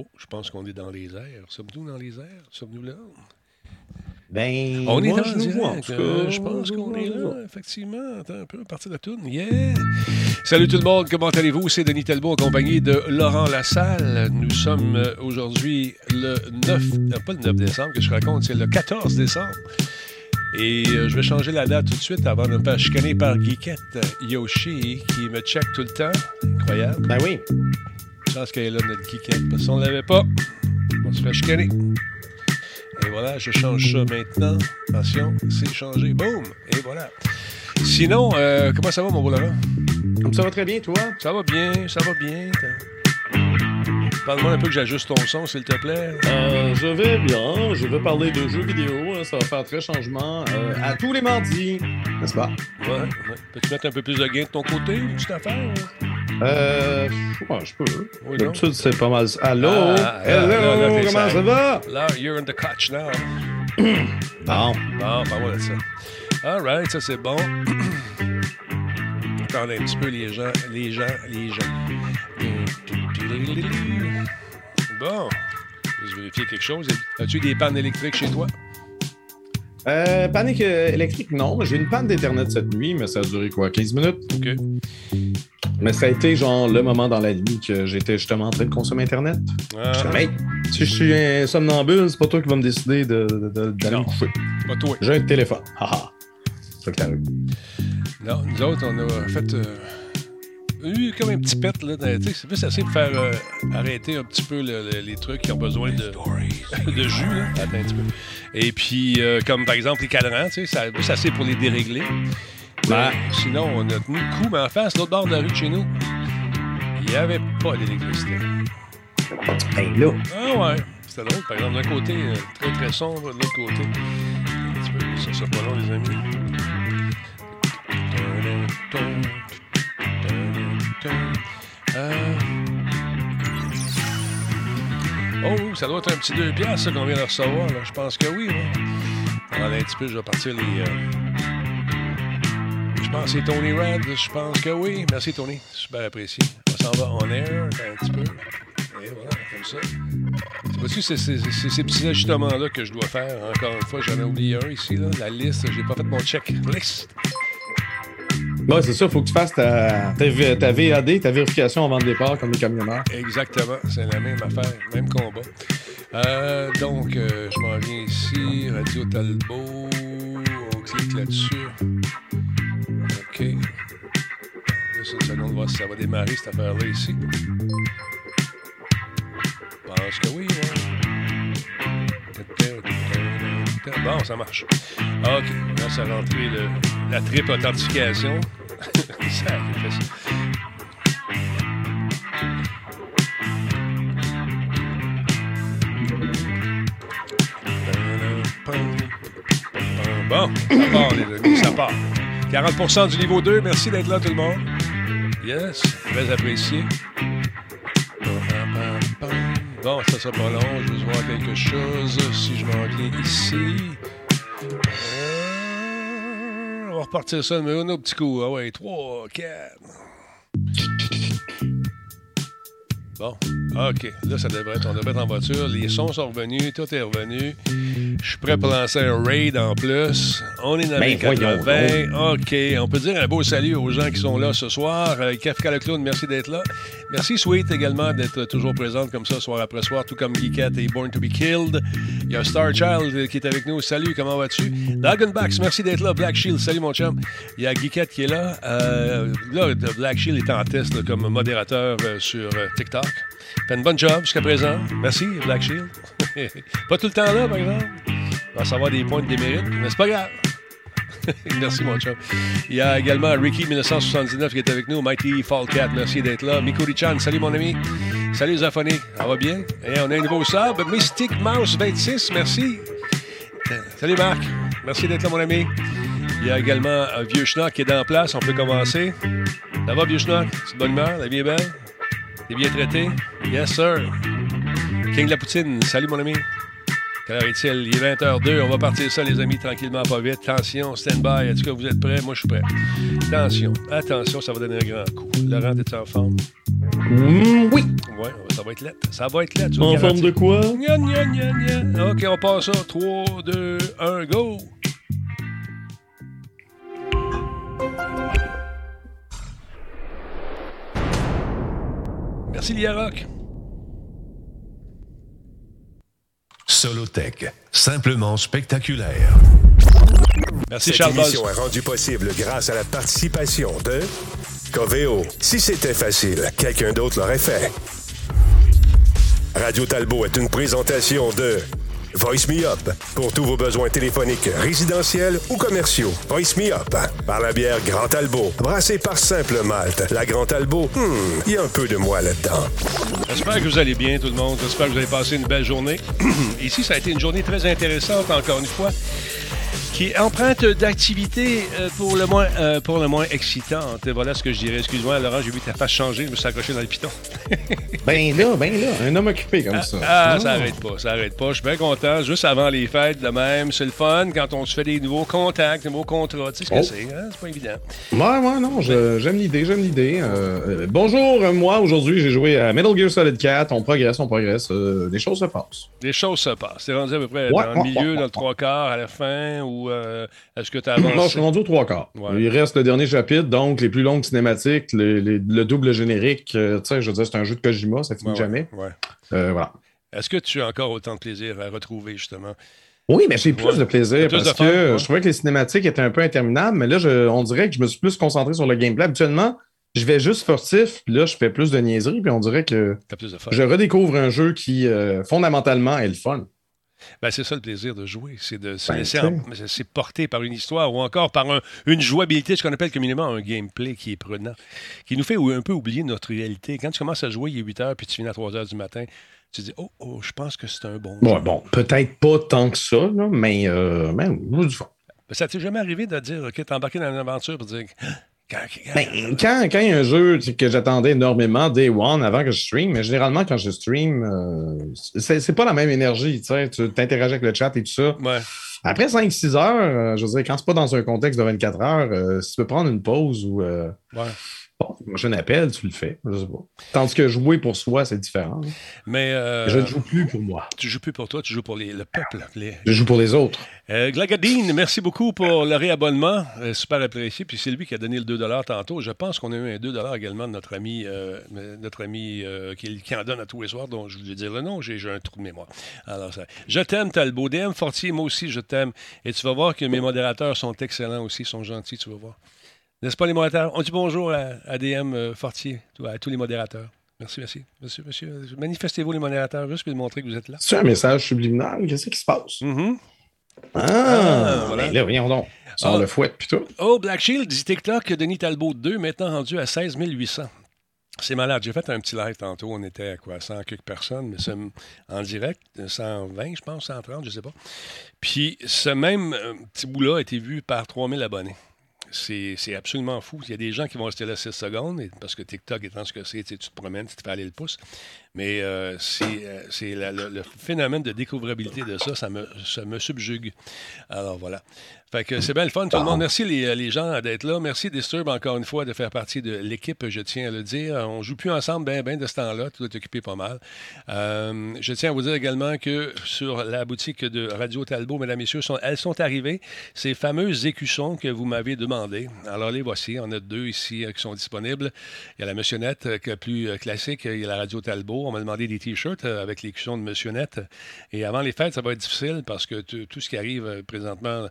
Oh, je pense qu'on est dans les airs. Sommes-nous dans les airs? Sommes-nous là? Ben, on est moi, dans je le en tout Euh, cas. je pense qu'on est là, effectivement. Attends un peu, à partir de la tourne. Yeah! Salut tout le monde, comment allez-vous? C'est Denis Talbot accompagné de Laurent Lassalle. Nous sommes euh, aujourd'hui le 9, euh, pas le 9 décembre que je raconte, c'est le 14 décembre. Et je vais changer la date tout de suite avant de me faire chicaner par Geekette Yoshi qui me check tout le temps. Incroyable. Ben oui. Chance qu'elle est là, notre Geekette. Parce qu'on ne l'avait pas, on se fait chicaner. Et voilà, je change ça maintenant. Attention, c'est changé. Boum! Et voilà. Sinon, euh, comment ça va, mon beau Laurent? Ça va très bien, toi? Ça va bien, ça va bien. Parle-moi un peu que j'ajuste ton son, s'il te plaît. Euh, je vais bien. Je vais parler de jeux vidéo. hein, Ça va faire très changement euh, à tous les mardis. N'est-ce pas? Ouais, ouais. Peux-tu mettre un peu plus de gain de ton côté, une petite affaire? Euh, ouais, je peux. Oui? D'habitude, c'est pas mal. Allô? Ah, Hello? là, là, là, Comment ça va? Là, you're in the catch now. Bon. Bon, parle-moi de ça. All right, ça c'est bon. Attendez un petit peu les gens, les gens, les gens. Bon, je vais vérifier quelque chose. As-tu des pannes électriques chez toi? Euh, panique euh, électrique, non. J'ai une panne d'Internet cette nuit, mais ça a duré quoi? 15 minutes? OK. Mais ça a été genre le moment dans la nuit que j'étais justement en train de consommer Internet. Ah, Je suis hey, si je suis un somnambule, c'est pas toi qui vas me décider de- de- de- d'aller Non. me coucher. pas toi. J'ai un téléphone. Haha. C'est ça. Non, nous autres, on a fait. euh, eu comme un petit pet, là. C'est juste assez pour faire euh, arrêter un petit peu le- le- les trucs qui ont besoin de, de jus, là. Attends un petit peu. Et puis, euh, comme par exemple les cadrans, tu sais, ça- juste assez pour les dérégler. Ouais. Sinon, on a tenu le coup, mais en face, l'autre bord de la rue de chez nous, il n'y avait pas d'électricité. Hey, là. Ah ouais, c'était drôle. Par exemple, d'un côté, euh, très très sombre, de l'autre côté. Un petit peu, ça sera pas long, les amis. Euh, Oh, ça doit être un petit 2 piastres, ça, qu'on vient de recevoir. Là. Je pense que oui. Attendez un petit peu, je vais partir les... euh, Je pense que c'est Tony Red. Je pense que oui. Merci, Tony. Super apprécié. On s'en va en air un petit peu. Et voilà, comme ça. C'est c'est- c'est ces petits ajustements-là que je dois faire? Encore une fois, j'en ai oublié un ici, là. La liste, j'ai pas fait mon checklist. Ouais, c'est ça, faut que tu fasses ta, ta, VAD, ta vérification avant le départ, comme les camionneurs. Exactement, c'est la même affaire, même combat. Euh, donc, euh, je m'en viens ici, Radio Talbot, on clique là-dessus. OK. Juste une seconde, voir si ça va démarrer cette affaire-là ici. Je pense que oui, ouais. Bon, ça marche. OK, là, ça a rentré la triple authentification. ça a fait ça. Bon, ça part, les amis, ça part. 40% du niveau 2, merci d'être là, tout le monde. Yes, très apprécié. Bon, ça sera pas long, je vais voir quelque chose. Si je m'en viens ici. Euh, on va repartir ça, mais un petit coup. Ah ouais, 3, 4. Bon, OK. Là, ça devrait être, on devrait être en voiture. Les sons sont revenus, tout est revenu. Je suis prêt pour lancer un raid en plus. On est dans les Ben, voyons 80. OK. On peut dire un beau salut aux gens qui sont là ce soir. Euh, Kafka le clown, merci d'être là. Merci Sweet également d'être toujours présente comme ça, soir après soir, tout comme Geekette et Born to be Killed. Il y a Star Child qui est avec nous. Salut, comment vas-tu? Dragonbacks, merci d'être là. Black Shield, salut mon chum. Il y a Geekette qui est là. Euh, là, Black Shield est en test là, comme modérateur euh, sur TikTok. Fait une bonne job jusqu'à présent. Merci, Black Shield. pas tout le temps là, par exemple. On va savoir des points de démérite, mais c'est pas grave. merci, mon chum. Il y a également Ricky 1979 qui est avec nous. Mighty Fallcat, merci d'être là. Mikuri Chan, salut mon ami. Salut Zafoni, ça va bien? Et on a un nouveau sub. Mystic Mouse 26, merci. Salut Marc, merci d'être là mon ami. Il y a également euh, Vieux Schnock qui est dans la place. On peut commencer. Ça va, Vieux Schnock? C'est bonne humeur? La vie est belle? T'es bien traité? Yes, sir. King de la Poutine, salut mon ami. Quelle heure est-il? Il est 20h02. On va partir ça, les amis, tranquillement, pas vite. Attention, stand-by. Est-ce que vous êtes prêts? Moi, je suis prêt. Attention, attention, ça va donner un grand coup. Laurent, es-tu en forme? Mm, oui. Ouais, ça va être lettre. Ça va être lettre. En forme de quoi? Gna, gna. OK, on passe ça. 3, 2, 1, go! Merci, Liaroc. Solotech, simplement spectaculaire. Merci, Cette Charles émission est rendue possible grâce à la participation de Coveo. Si c'était facile, quelqu'un d'autre l'aurait fait. Radio Talbot est une présentation de Voice Me Up pour tous vos besoins téléphoniques, résidentiels ou commerciaux. Voice Me Up par la bière Grand Talbot, brassée par Simple Malte. La Grand Talbot, hmm, il y a un peu de moi là-dedans. J'espère que vous allez bien, tout le monde. J'espère que vous avez passé une belle journée. Ici, ça a été une journée très intéressante, encore une fois, qui est empreinte d'activité euh, pour, le moins, euh, pour le moins excitante. Voilà ce que je dirais. Excuse-moi, Laurent, j'ai vu ta face changer. Je me suis accroché dans le piton. Ben là, ben là, un homme occupé comme ça. Ah, Ah. ça arrête pas, ça arrête pas. Je suis bien content. Juste avant les fêtes, de même. C'est le fun quand on se fait des nouveaux contacts, des nouveaux contrats. Tu sais ce que Oh. c'est, hein? C'est pas évident. Ouais, ouais, non, j'aime l'idée, j'aime l'idée. Euh, bonjour, moi, aujourd'hui, j'ai joué à Metal Gear Solid 4. On progresse, on progresse. des choses se passent. Les choses se passent. C'est rendu à peu près Ouais, dans le milieu, ouais, dans le trois quarts, à la fin, ou euh, est-ce que tu as avancé? Non, je suis rendu aux trois quarts. Ouais. Il reste le dernier chapitre, donc les plus longues cinématiques, les- les- le double générique. euh, tu sais, je veux dire, c'est un jeu de Kojima, ça finit Ouais, ouais, jamais. ouais. Euh, voilà. Est-ce que tu as encore autant de plaisir à retrouver, justement? Oui, mais j'ai plus de plaisir Plus parce de fun, que je trouvais que les cinématiques étaient un peu interminables, mais là, je- on dirait que je me suis plus concentré sur le gameplay. Habituellement, je vais juste furtif, puis là, je fais plus de niaiseries, puis on dirait que je redécouvre un jeu qui, euh, fondamentalement, est le fun. Ben, c'est ça le plaisir de jouer, c'est de se Ben, laisser en- c'est porter par une histoire ou encore par un- une jouabilité, ce qu'on appelle communément un gameplay qui est prenant, qui nous fait un peu oublier notre réalité. Quand tu commences à jouer, il est 8 heures, puis tu finis à 3 heures du matin, tu te dis, oh, oh, je pense que c'est un bon Bon, jeu. bon, peut-être pas tant que ça, là, mais, euh, mais du. Ben, Ça t'est jamais arrivé de dire, OK, t'es embarqué dans une aventure pour dire, quand, quand- Ben, quand, quand il y a un jeu que j'attendais énormément Day One avant que je stream, mais généralement quand je stream, euh, c'est pas la même énergie, tu sais, tu t'interagis avec le chat et tout ça. Ouais. Après 5-6 heures, euh, je veux dire, quand c'est pas dans un contexte de 24 heures, euh, si tu peux prendre une pause ou euh, Ouais. Bon, un appel, tu le fais. Je sais pas. Tandis que jouer pour soi, c'est différent. Mais euh, Je ne joue plus pour moi. tu joues plus pour toi, tu joues pour les- le peuple. Les... Je joue pour les autres. Euh, Glagadine, merci beaucoup pour le réabonnement. Euh, super apprécié. Puis c'est lui qui a donné le 2 tantôt. Je pense qu'on a eu un 2 également de notre ami, notre ami qui, qui en donne à tous les soirs, dont je vais dire le nom, j'ai j'ai un trou de mémoire. Alors, ça, je t'aime, Talbot. DM Fortier, moi aussi, je t'aime. Et tu vas voir que mes modérateurs sont excellents aussi, sont gentils, tu vas voir. N'est-ce pas, les modérateurs? On dit bonjour à, à DM euh, Fortier, à tous les modérateurs. Merci, merci. Monsieur, monsieur, manifestez-vous, les modérateurs, juste pour montrer que vous êtes là. C'est un message subliminal. Qu'est-ce qui se passe? Mhm. Ah, Ah, voilà. ben là, voyons donc. Sors Ah. le fouet, puis tout. Oh, Black Shield dit TikTok, Denis Talbot 2, maintenant rendu à 16 800. C'est malade. J'ai fait un petit live tantôt. On était à quoi? 100 quelques personnes, mais en direct, 120, je pense, 130, je sais pas. Puis ce même euh, petit bout-là a été vu par 3000 abonnés. C'est absolument fou. Il y a des gens qui vont rester là 6 secondes, parce que TikTok étant ce que c'est, tu te promènes, tu te fais aller le pouce. Mais euh, c'est euh, le, le phénomène de découvrabilité de ça, ça me, ça me subjugue. Alors voilà. Fait que c'est bien le fun, tout le monde. Merci les, les gens d'être là. Merci Disturb encore une fois de faire partie de l'équipe, je tiens à le dire. On joue plus ensemble bien ben de ce temps-là. Tu dois t'occuper pas mal. Euh, je tiens à vous dire également que sur la boutique de Radio Talbot, mesdames, messieurs, sont- elles sont arrivées. Ces fameuses écussons que vous m'avez demandé. Alors les voici. On a deux ici euh, qui sont disponibles. Il y a la Monsionnette euh, qui est plus euh, classique. Il y a la Radio Talbot. On m'a demandé des t-shirts euh, avec l'écusson de Monsionnette. Et avant les fêtes, ça va être difficile parce que tout ce qui arrive euh, présentement,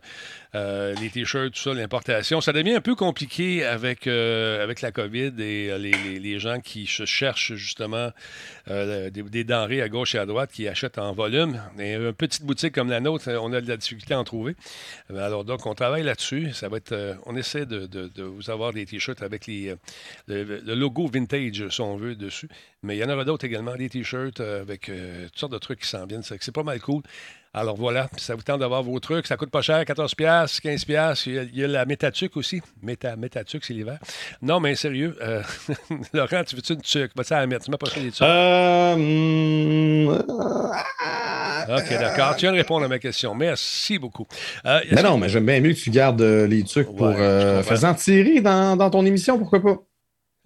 euh, les t-shirts, tout ça, l'importation, ça devient un peu compliqué avec, avec la COVID et les, les- les gens qui cherchent justement des, denrées à gauche et à droite qui achètent en volume. Et une petite boutique comme la nôtre, on a de la difficulté à en trouver. Alors donc, on travaille là-dessus. Ça va être, on essaie de, de- vous avoir des t-shirts avec les, le, le logo vintage, si on veut, dessus. Mais il y en aura d'autres également également, des t-shirts euh, avec euh, toutes sortes de trucs qui s'en viennent. C'est c'est pas mal cool. Alors voilà, ça vous tente d'avoir vos trucs. Ça coûte pas cher, 14$, 15$. Il y a, il y a la Métatuc aussi. Méta, Métatuc, c'est l'hiver. Non, mais sérieux, euh, Laurent, tu veux-tu une tuque? Vas-tu à la mettre? Tu m'as pas fait des tucs. Euh, hum, OK, d'accord. Tu viens de répondre à ma question. Merci beaucoup. Euh, Mais que- non, mais j'aime bien mieux que tu gardes les trucs pour Ouais, faisant tirer dans, dans ton émission, pourquoi pas?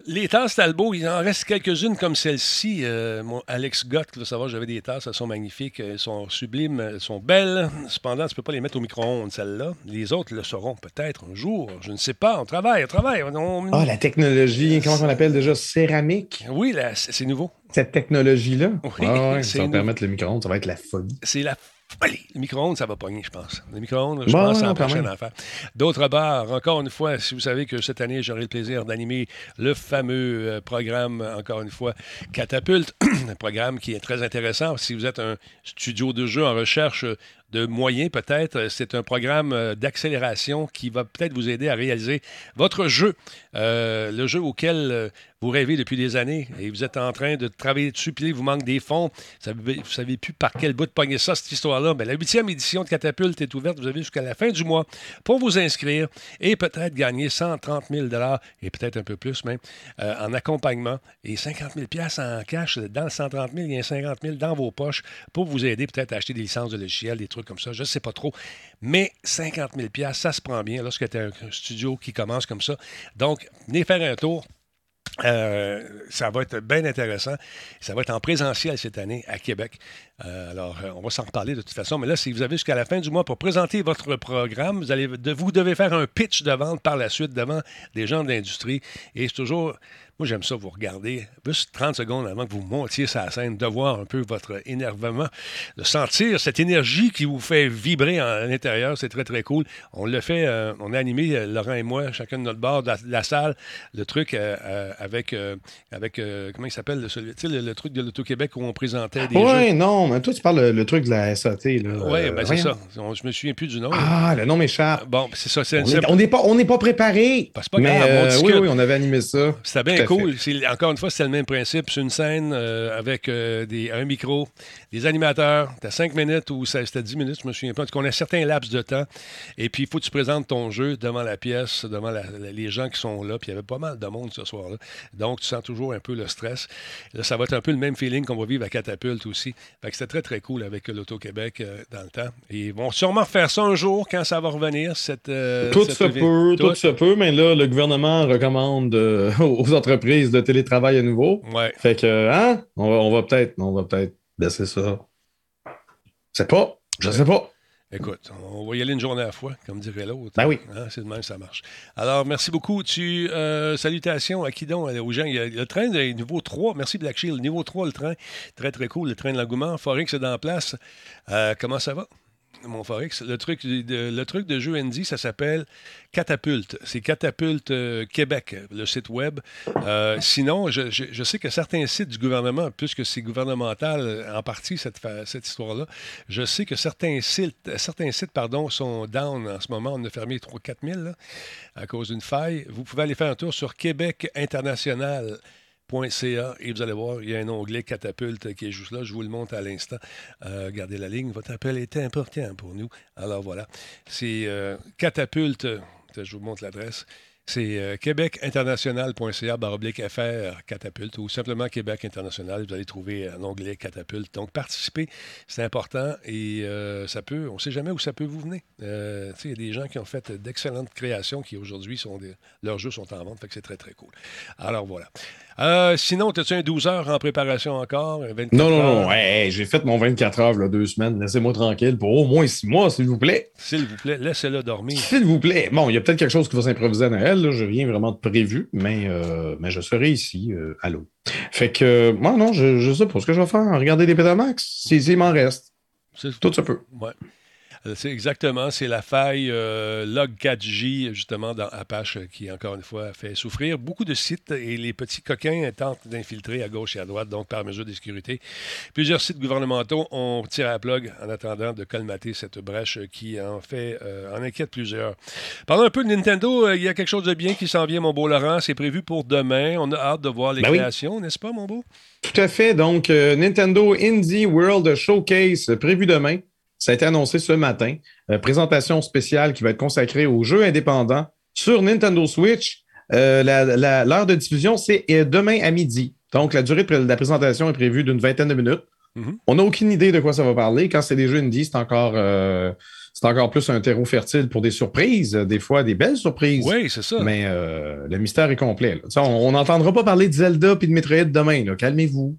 Les tasses Talbot, il en reste quelques-unes comme celle-ci. Euh, mon Alex Gott, qui veut savoir, j'avais des tasses, elles sont magnifiques, elles sont sublimes, elles sont belles. Cependant, tu ne peux pas les mettre au micro-ondes, celles-là. Les autres le seront peut-être un jour. Je ne sais pas. On travaille, on travaille. On- Ah, la technologie, comment on appelle déjà? Céramique? Oui, là, c'est nouveau. Cette technologie-là? Oui, Ah ouais, ça va nous. permettre le micro-ondes, ça va être la folie. C'est la folie. Le micro-ondes, ça va pogner, je pense. Le micro-ondes, je Bon, pense, c'est la prochaine affaire. D'autre part, encore une fois, si vous savez que cette année, j'aurai le plaisir d'animer le fameux euh, programme, encore une fois, Catapulte, un programme qui est très intéressant. Si vous êtes un studio de jeu en recherche de moyens, peut-être, euh, c'est un programme euh, d'accélération qui va peut-être vous aider à réaliser votre jeu, euh, le jeu auquel vous rêvez depuis des années et vous êtes en train de travailler dessus, puis vous manque des fonds. Vous vous savez plus par quel bout de pogner ça, cette histoire-là. Mais la huitième édition de Catapulte est ouverte. Vous avez jusqu'à la fin du mois pour vous inscrire et peut-être gagner 130 000 et peut-être un peu plus même en accompagnement et 50 000 en cash. Dans le 130 000, il y a 50 000 dans vos poches pour vous aider peut-être à acheter des licences de logiciels, des trucs comme ça. Je ne sais pas trop. Mais 50 000 ça se prend bien lorsque tu as un studio qui commence comme ça. Donc, venez faire un tour. Euh, ça va être bien intéressant. Ça va être en présentiel cette année à Québec. Euh, alors, euh, on va s'en reparler de toute façon. Mais là, si vous avez jusqu'à la fin du mois pour présenter votre programme, vous, allez, vous devez faire un pitch de vente par la suite devant des gens de l'industrie. Et c'est toujours. Moi, j'aime ça vous regarder juste 30 secondes avant que vous montiez sur la scène, de voir un peu votre énervement, de sentir cette énergie qui vous fait vibrer en- à l'intérieur. C'est très, très cool. On le fait, euh, on a animé, Laurent et moi, chacun de notre bord de la, de la salle, le truc euh, euh, avec, avec comment il s'appelle, le, le, le truc de l'Auto-Québec où on présentait des jeux. Ouais, mais toi, tu parles le, le truc de la SAT. Oui, Euh, ben c'est ça. On- je me souviens plus du nom. Ah, le nom m'échappe. Bon, c'est ça. C'est On c'est- est- On n'est pas, n'est pas préparé. Ben, pas mais grave, on euh, oui, oui, on avait animé ça. C'était bien cool. C'est- Encore une fois, c'était le même principe. C'est une scène euh, avec euh, des, un micro, des animateurs. T'as 5 minutes ou c'était 10 minutes, je me souviens pas. En tout cas, on a certains laps de temps. Et puis, il faut que tu présentes ton jeu devant la pièce, devant la- la- les gens qui sont là. Puis, il y avait pas mal de monde ce soir-là. Donc, tu sens toujours un peu le stress. Là, ça va être un peu le même feeling qu'on va vivre à Catapulte aussi. Fait que c'était très, très cool avec l'Auto-Québec euh, dans le temps. Et ils vont sûrement faire ça un jour quand ça va revenir. Cette, euh, Tout cette se peut, tout Tout. se peut, mais là, le gouvernement recommande euh, aux entreprises de télétravail à nouveau. Ouais. Fait que, hein, on va, on va peut-être, on va peut-être baisser ça. Je sais pas, je sais pas. Écoute, on va y aller une journée à la fois, comme dirait l'autre. Ben oui. Hein, c'est de même, ça marche. Alors, merci beaucoup. Tu, euh, salutations à qui donc, aux gens. Il y a le train de niveau 3. Merci Black Shield. Niveau 3, le train. Très, très cool. Le train de l'engouement. Forex est en place. Euh, comment ça va? Mon Forex. Le truc de, le truc de jeu Andy, ça s'appelle Catapulte. C'est Catapulte euh, Québec, le site web. Euh, sinon, je, sais que certains sites du gouvernement, puisque c'est gouvernemental euh, en partie cette, histoire-là, je sais que certains sites, certains sites pardon, sont down en ce moment. On a fermé 3-4 000 là, à cause d'une faille. Vous pouvez aller faire un tour sur Québec International. Et vous allez voir, il y a un onglet catapulte qui est juste là. Je vous le montre à l'instant. Euh, gardez la ligne. Votre appel est important pour nous. Alors voilà. C'est euh, catapulte. Je vous montre l'adresse. C'est euh, québecinternational.ca baroblique FR catapulte ou simplement Québec International. Vous allez trouver un onglet catapulte. Donc, participez, c'est important et euh, ça peut, on ne sait jamais où ça peut vous venir. Euh, il y a des gens qui ont fait d'excellentes créations qui aujourd'hui sont des, leurs jeux sont en vente, fait que c'est très très cool. Alors voilà. Euh, sinon, as-tu un 12 heures en préparation encore? Un 24 Non, non, heures? non, hey, hey, j'ai fait mon 24 heures, là, deux semaines. Laissez-moi tranquille pour au moins six mois, s'il vous plaît. S'il vous plaît, laissez-le dormir. S'il vous plaît. Bon, il y a peut-être quelque chose qui va s'improviser à Noël. Là. Je rien vraiment de prévu, mais, euh, mais je serai ici. Euh, allô. Fait que, euh, moi, non, je, je sais pas ce que je vais faire. Regarder des Betamax, s'il s'il m'en reste. Tout se peut. Ouais. Euh, C'est exactement, c'est la faille euh, Log4j, justement, dans Apache, qui, encore une fois, fait souffrir beaucoup de sites et les petits coquins tentent d'infiltrer à gauche et à droite, donc par mesure de sécurité. Plusieurs sites gouvernementaux ont tiré à la plug en attendant de colmater cette brèche qui en fait, euh, en inquiète plusieurs. Parlons un peu de Nintendo, euh, il y a quelque chose de bien qui s'en vient, mon beau Laurent, c'est prévu pour demain. On a hâte de voir les Ben oui. créations, n'est-ce pas, mon beau? Tout à fait. Donc, euh, Nintendo Indie World Showcase euh, prévu demain. Ça a été annoncé ce matin. Euh, présentation spéciale qui va être consacrée aux jeux indépendants sur Nintendo Switch. Euh, L'heure de diffusion, c'est euh, demain à midi. Donc, la durée de la présentation est prévue d'une vingtaine de minutes. Mhm. On n'a aucune idée de quoi ça va parler. Quand c'est des jeux indie, c'est encore, euh, c'est encore plus un terreau fertile pour des surprises, des fois des belles surprises. Oui, c'est ça. Mais euh, le mystère est complet. On n'entendra pas parler de Zelda et de Metroid demain. Calmez-vous.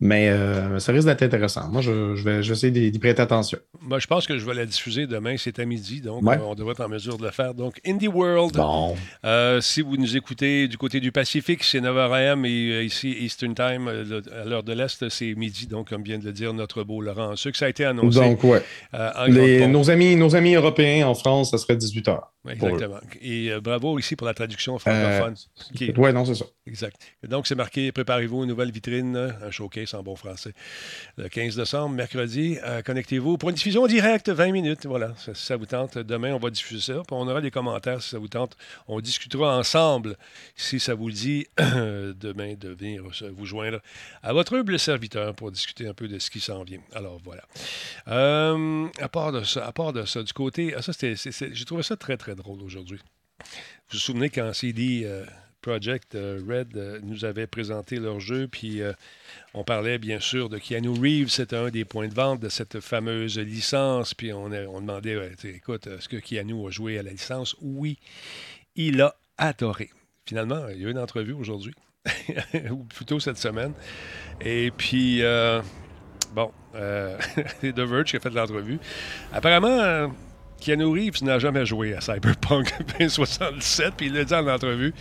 Mais euh, ça risque d'être intéressant. Moi, je, je vais, je vais essayer d'y prêter attention. Moi, je pense que je vais la diffuser demain, c'est à midi, donc Ouais. euh, on devrait être en mesure de le faire. Donc, Indie World, Bon. euh, si vous nous écoutez du côté du Pacifique, c'est 9h AM et ici, Eastern Time, le- à l'heure de l'Est, c'est midi, donc comme vient de le dire notre beau Laurent Sucre. Ça a été annoncé Donc, ouais. en Les- nos, amis, nos amis européens en France, ça serait 18 heures. pour eux. Exactement. Et euh, bravo ici pour la traduction francophone. qui est- Ouais, non, c'est ça. Exact. Donc, c'est marqué Préparez-vous une nouvelle vitrine, un showcase en bon français. Le 15 décembre, mercredi, euh, connectez-vous pour une diffusion directe, 20 minutes. Voilà, ça- si ça vous tente. Demain, on va diffuser ça. Puis on aura des commentaires si ça vous tente. On discutera ensemble, si ça vous dit, demain de venir vous joindre à votre humble serviteur pour discuter un peu de ce qui s'en vient. Alors, voilà. Euh, à, part de ça, à part de ça, du côté. ah, ça, J'ai trouvé ça très, très drôle aujourd'hui. Vous vous souvenez quand CD euh, Project euh, Red euh, nous avait présenté leur jeu, puis on parlait bien sûr de Keanu Reeves, c'était un des points de vente de cette fameuse licence, puis on, on demandait, écoute, est-ce que Keanu a joué à la licence? Oui, il a adoré. Finalement, il y a eu une entrevue aujourd'hui, ou plutôt cette semaine, et puis, bon, c'est The Verge qui a fait l'entrevue. Apparemment, Keanu Reeves n'a jamais joué à Cyberpunk 2077, puis il l'a dit en entrevue,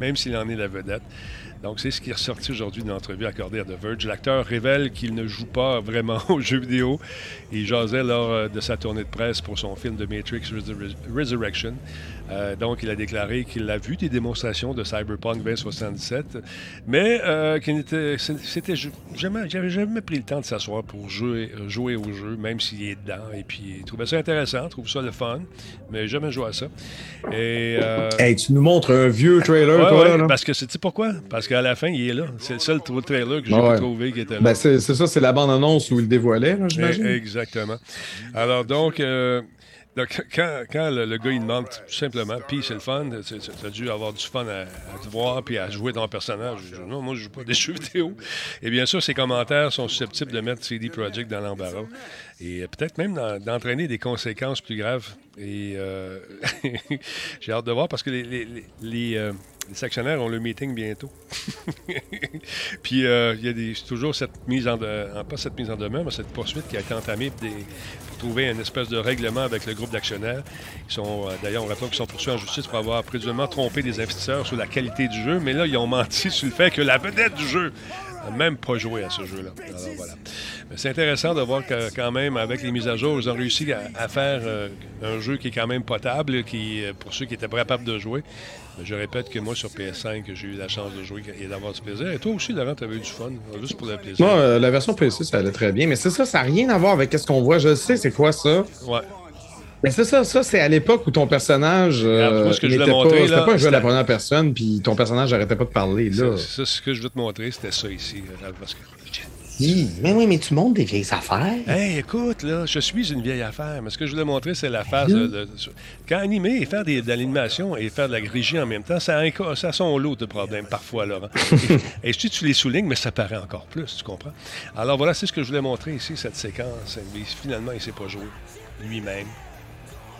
même s'il en est la vedette. Donc, c'est ce qui est ressorti aujourd'hui de l'entrevue accordée à The Verge. L'acteur révèle qu'il ne joue pas vraiment aux jeux vidéo. Il jasait lors euh, de sa tournée de presse pour son film de Matrix Resur- Resurrection. Euh, donc, il a déclaré qu'il a vu des démonstrations de Cyberpunk 2077, mais euh, qu'il n'était, c'était jamais, j'avais jamais pris le temps de s'asseoir pour jouer, jouer au jeu, même s'il est dedans. Et puis, il trouvait ça intéressant, il trouve ça le fun, mais jamais joué à ça. Et, euh, Hey, tu nous montres un vieux trailer, Ouais, toi, ouais, là, parce que c'est tu sais pourquoi? Parce qu'à la fin, il est là. C'est le seul trailer que j'ai ouais. pu trouver qui était là. Ben, c'est ça, c'est la bande-annonce où il dévoilait, j'imagine. Eh, Exactement. Alors donc, euh, donc, quand, quand le, gars il demande tout simplement, puis c'est le fun, tu as dû avoir du fun à, te voir puis à jouer ton personnage. Non, moi je joue pas des jeux vidéo. Et bien sûr, ces commentaires sont susceptibles de mettre CD Projekt dans l'embarras et euh, peut-être même d'en- d'entraîner des conséquences plus graves. Et euh, j'ai hâte de voir parce que les, euh, les actionnaires ont le meeting bientôt. Puis euh, il y a des, toujours cette mise en, de- en- pas cette mise en demeure, mais cette poursuite qui a été entamée pour, des- pour trouver une espèce de règlement avec le groupe d'actionnaires. Ils sont, euh, d'ailleurs, on rappelle qu'ils sont poursuivis en justice pour avoir présumément trompé des investisseurs sur la qualité du jeu, mais là, ils ont menti sur le fait que la vedette du jeu n'a même pas joué à ce jeu-là. Alors voilà. Mais c'est intéressant de voir que quand même, avec les mises à jour, ils ont réussi à, à faire euh, un jeu qui est quand même potable, qui, euh, pour ceux qui étaient pas capables de jouer. Mais je répète que moi, sur PS5, j'ai eu la chance de jouer et d'avoir du plaisir. Et toi aussi, Laurent, tu avais eu du fun, juste pour le plaisir. Moi, euh, la version PC, ça allait très bien. Mais c'est ça, ça n'a rien à voir avec ce qu'on voit. Je sais, c'est quoi ça. Ouais. Mais c'est ça, ça, c'est à l'époque où ton personnage. Euh, moi, ce que je voulais n'était montrer, pas, c'était pas un jeu à la première personne, puis ton personnage n'arrêtait pas de parler. Là. Ça, ce que je veux te montrer, c'était ça ici. euh, Parce que... Mais oui, mais tu montes des vieilles affaires. Hey, écoute, là, je suis une vieille affaire, mais ce que je voulais montrer, c'est la phase de, de- Quand animer et faire des, de l'animation et faire de la régie en même temps, ça a, ça a son lot de problèmes parfois, Laurent. et, et si tu les soulignes, mais ça paraît encore plus, tu comprends? Alors voilà, c'est ce que je voulais montrer ici, cette séquence. Mais finalement, il ne s'est pas joué lui-même.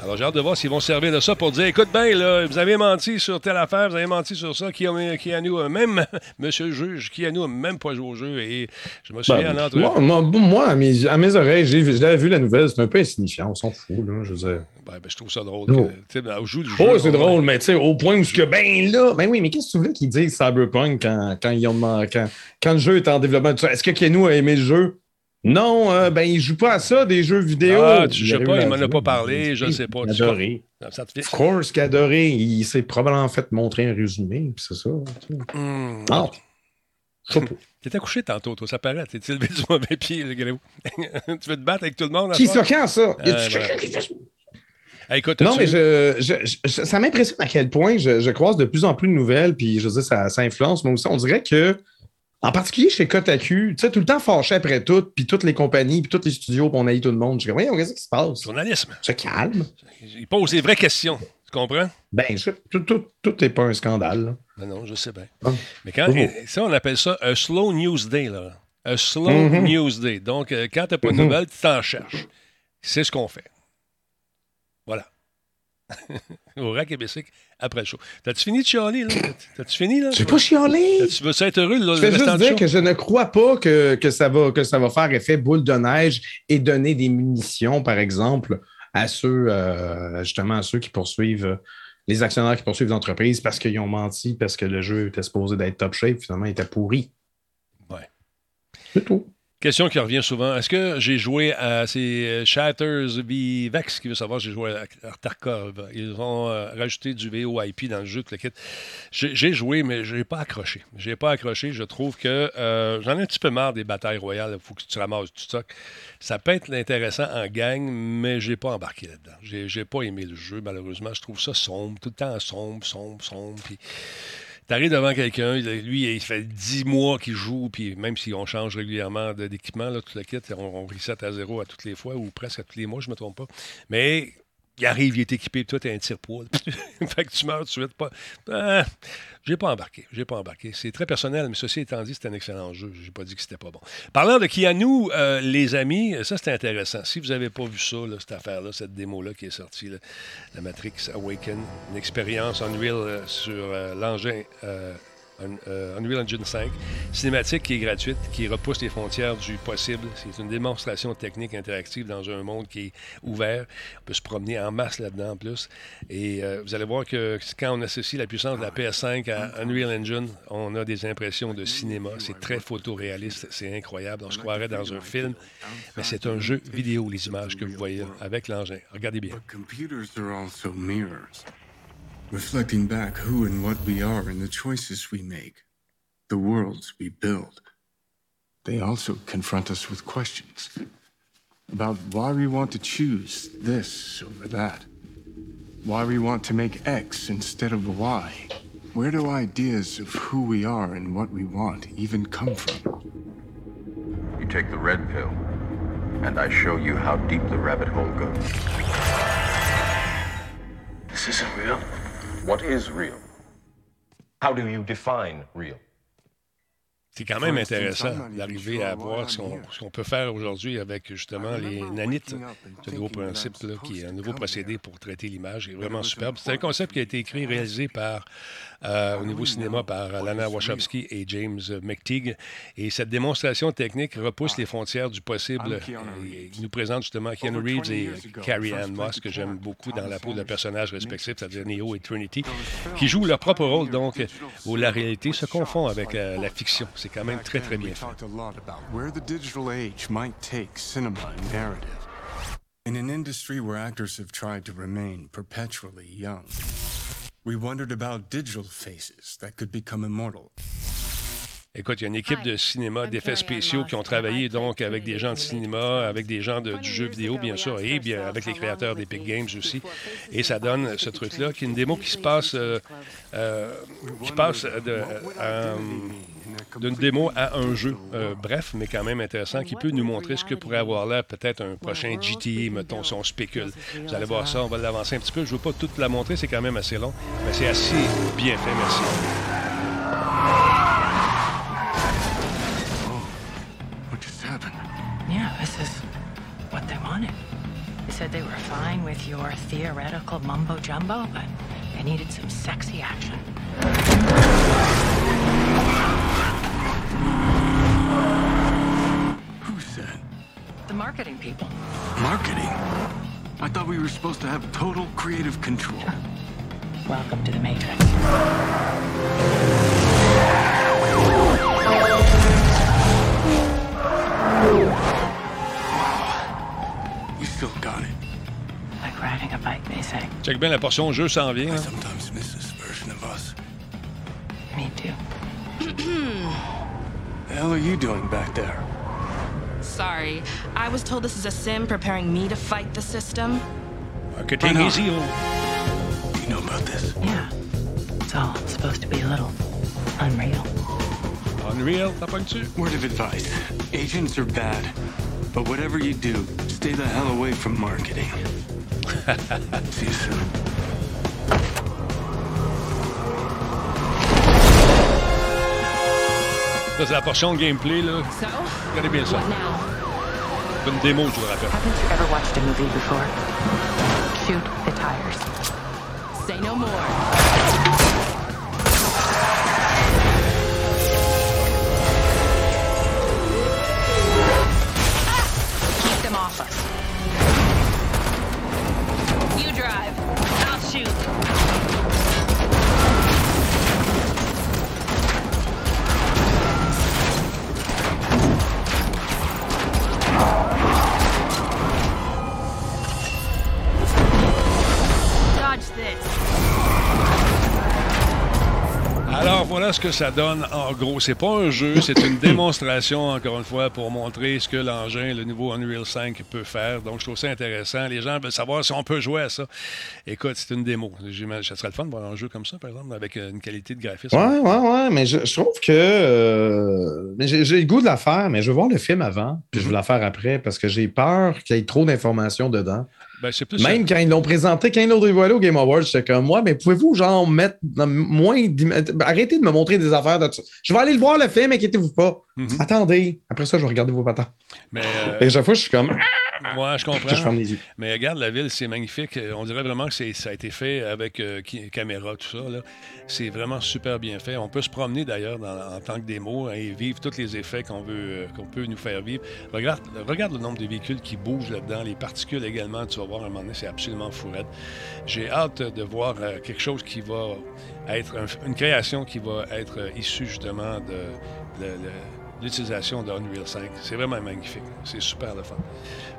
Alors j'ai hâte de voir s'ils vont se servir de ça pour dire écoute bien, là, vous avez menti sur telle affaire, vous avez menti sur ça, qui a, qui a nous, euh, même monsieur le juge, qui a nous même pas joué au jeu. Et je me souviens Ben, en moi, moi, moi, à, mes, à mes oreilles, j'ai vu- je l'avais vu la nouvelle, c'est un peu insignifiant, on s'en fout, là, je veux dire. Ben, ben, je trouve ça drôle. Oh. ben, jeu, Oh, c'est drôle, mais tu sais, au point où ce que, ben là, ben oui, mais qu'est-ce que tu voulais qu'ils disent Cyberpunk quand, quand ils ont quand, quand le jeu est en développement? Est-ce que Keanu a aimé le jeu? Non, euh, ben, il joue pas à ça, des jeux vidéo. Ah, tu sais aurait pas, il m'en a pas parlé, je sais pas. Adoré. Of course qu'adoré. Il s'est probablement fait montrer un résumé, puis c'est ça. tu sais. Sais pas. T'étais couché tantôt, toi, ça paraît. T'es levé du mauvais pied, le gros. tu veux te battre avec tout le monde? Qui ça, quand ça? Euh? Hey, écoute, Non, mais je, je- je- ça m'impressionne à quel point je, croise de plus en plus de nouvelles, puis je veux dire, ça, ça influence. Mais aussi, on dirait que, en particulier chez Kotaku, tu sais, tout le temps fâché après tout, puis toutes les compagnies, puis tous les studios, puis on haït tout le monde. Je dis, voyons, qu'est-ce qui se passe? Journalisme. Se calme. Il pose des vraies questions. Tu comprends? Ben, je- tout, tout, tout n'est pas un scandale. là. Non, non, je sais bien. Ah. Mais quand, Oh. ça, on appelle ça un slow news day. Là. Un slow Mhm. news day. Donc, euh, quand tu n'as pas de Mhm. nouvelles, tu t'en cherches. C'est ce qu'on fait. Voilà. Au rack et Bessic, après le show. T'as-tu fini de chialer, là? T'as-tu fini, là? J'ai pas chialé. Tu veux être heureux, là, Je restant juste dire que je ne crois pas que, que, ça va, que ça va faire effet boule de neige et donner des munitions, par exemple, à ceux, euh, justement, à ceux qui poursuivent, euh, les actionnaires qui poursuivent l'entreprise parce qu'ils ont menti, parce que le jeu était supposé d'être top shape, finalement, il était pourri. Ouais. C'est tout. Question qui revient souvent. Est-ce que j'ai joué à ces Shatters v Vex qui veut savoir j'ai joué à Tarkov? Ils ont euh, rajouté du VoIP dans le jeu, tout le kit. J'ai j'ai joué, mais je n'ai pas accroché. J'ai pas accroché. Je trouve que euh, j'en ai un petit peu marre des batailles royales. Il faut que tu ramasses tout ça. Ça peut être intéressant en gang, mais j'ai pas embarqué là-dedans. J'ai j'ai pas aimé le jeu, malheureusement. Je trouve ça sombre, tout le temps sombre, sombre, sombre. Puis T'arrives devant quelqu'un, lui, il fait 10 mois qu'il joue, puis même si on change régulièrement d'équipement, tout le kit, on, on reset à zéro à toutes les fois, ou presque à tous les mois, je ne me trompe pas. Mais il arrive, il est équipé, toi, t'as un tire-poids. fait que tu meurs tout de suite. Pas... Ah, j'ai pas embarqué. J'ai pas embarqué. C'est très personnel, mais ceci étant dit, c'est un excellent jeu. J'ai pas dit que c'était pas bon. Parlant de Kianou, euh, les amis, ça c'est intéressant. Si vous n'avez pas vu ça, cette affaire-là, cette démo-là qui est sortie, la Matrix Awaken, une expérience Unreal euh, sur euh, l'engin euh, Unreal Engine 5, cinématique qui est gratuite, qui repousse les frontières du possible. C'est une démonstration technique interactive dans un monde qui est ouvert. On peut se promener en masse là-dedans en plus. Et euh, vous allez voir que quand on associe la puissance de la PS5 à Unreal Engine, on a des impressions de cinéma. C'est très photoréaliste, c'est incroyable. On se croirait dans un film, mais c'est un jeu vidéo, les images que vous voyez avec l'engin. Regardez bien. Reflecting back who and what we are and the choices we make, the worlds we build. They also confront us with questions about why we want to choose this over that, why we want to make X instead of Y. Where do ideas of who we are and what we want even come from? You take the red pill, and I show you how deep the rabbit hole goes. This isn't real. What is real? How do you define real? C'est quand même intéressant d'arriver à voir ce qu'on ce qu'on peut faire aujourd'hui avec justement les nanites. Ce nouveau principe, là, qui est un nouveau procédé pour traiter l'image, est vraiment superbe. C'est un concept qui a été écrit, réalisé par, euh, au niveau cinéma par Lana Wachowski et James McTeague. Et cette démonstration technique repousse les frontières du possible. Il nous présente justement Keanu Reeves et Carrie Ann Moss, que j'aime beaucoup dans la peau de personnages respectifs, c'est-à-dire Neo et Trinity, qui jouent leur propre rôle, donc, où la réalité se confond avec euh, la fiction. C'est quand même très, très bien fait. In an industry where actors have tried to remain perpetually young, we wondered about digital faces that could become immortal. Écoute, il y a une équipe de cinéma, d'effets spéciaux qui ont travaillé donc avec des gens de cinéma, avec des gens de- du jeu vidéo, bien sûr, et bien avec les créateurs d'Epic Games aussi. Et ça donne ce truc-là, qui est une démo qui se passe, euh, euh, qui passe de, euh, d'une démo à un jeu. Euh, bref, mais quand même intéressant, qui peut nous montrer ce que pourrait avoir là peut-être un prochain GTA, mettons, si on spécule. Vous allez voir ça, on va l'avancer un petit peu. Je ne veux pas toute la montrer, c'est quand même assez long, mais c'est assez bien fait, merci. What just happened? Yeah, this is what they wanted. They said they were fine with your theoretical mumbo jumbo, but they needed some sexy action. The marketing people. Marketing? I thought we were supposed to have total creative control. Welcome to the Matrix. We still got it. Like riding a bike, they say. Check bien la portion jeu s'en vient. I hein. sometimes miss this version of us. Me too. The hell are you doing back there? Sorry, I was told this is a sim preparing me to fight the system. Marketing Right on. easy. oh. You know about this? Yeah. It's all supposed to be a little unreal. Unreal, t'as pas dessus? Word of advice agents are bad. But whatever you do, stay the hell away from marketing. See you soon. Ça, c'est la portion gameplay, là. So, Regardez bien ça. what now? C'est une démo, je vous le rappelle. Haven't you ever watched a movie before? Shoot the tires. Say no more. Ce que ça donne en gros. C'est pas un jeu, c'est une démonstration encore une fois pour montrer ce que l'engin, le nouveau Unreal 5 peut faire. Donc je trouve ça intéressant. Les gens veulent savoir si on peut jouer à ça. Écoute, c'est une démo. Ça serait le fun de voir un jeu comme ça, par exemple, avec une qualité de graphisme. Ouais, ouais, ouais, mais je, je trouve que euh, mais j'ai j'ai le goût de la faire, mais je veux voir le film avant, puis je veux la faire après, parce que j'ai peur qu'il y ait trop d'informations dedans. Ben, plus Même quand ils l'ont présenté, quand ils l'ont dévoilé au Game Awards, j'étais comme moi, mais pouvez-vous genre mettre moins arrêtez de me montrer des affaires de ça. Je vais aller le voir le film, inquiétez-vous pas. Mhm. Attendez, après ça, je vais regarder vos patins. Mais euh, Et chaque fois, je suis comme moi, je comprends. je ferme les yeux. Mais regarde, la ville, c'est magnifique. Euh, On dirait vraiment que ça a été fait avec euh, caméra, tout ça. C'est vraiment super bien fait. On peut se promener d'ailleurs en tant que démo hein, et vivre tous les effets qu'on veut, euh, qu'on peut nous faire vivre. Regarde, regarde le nombre de véhicules qui bougent là-dedans, les particules également. Tu vas voir à un moment donné, c'est absolument fourette. J'ai hâte de voir euh, quelque chose qui va être un- une création qui va être issue justement de, de- de- l'utilisation de Unreal 5. C'est vraiment magnifique. C'est super le fun.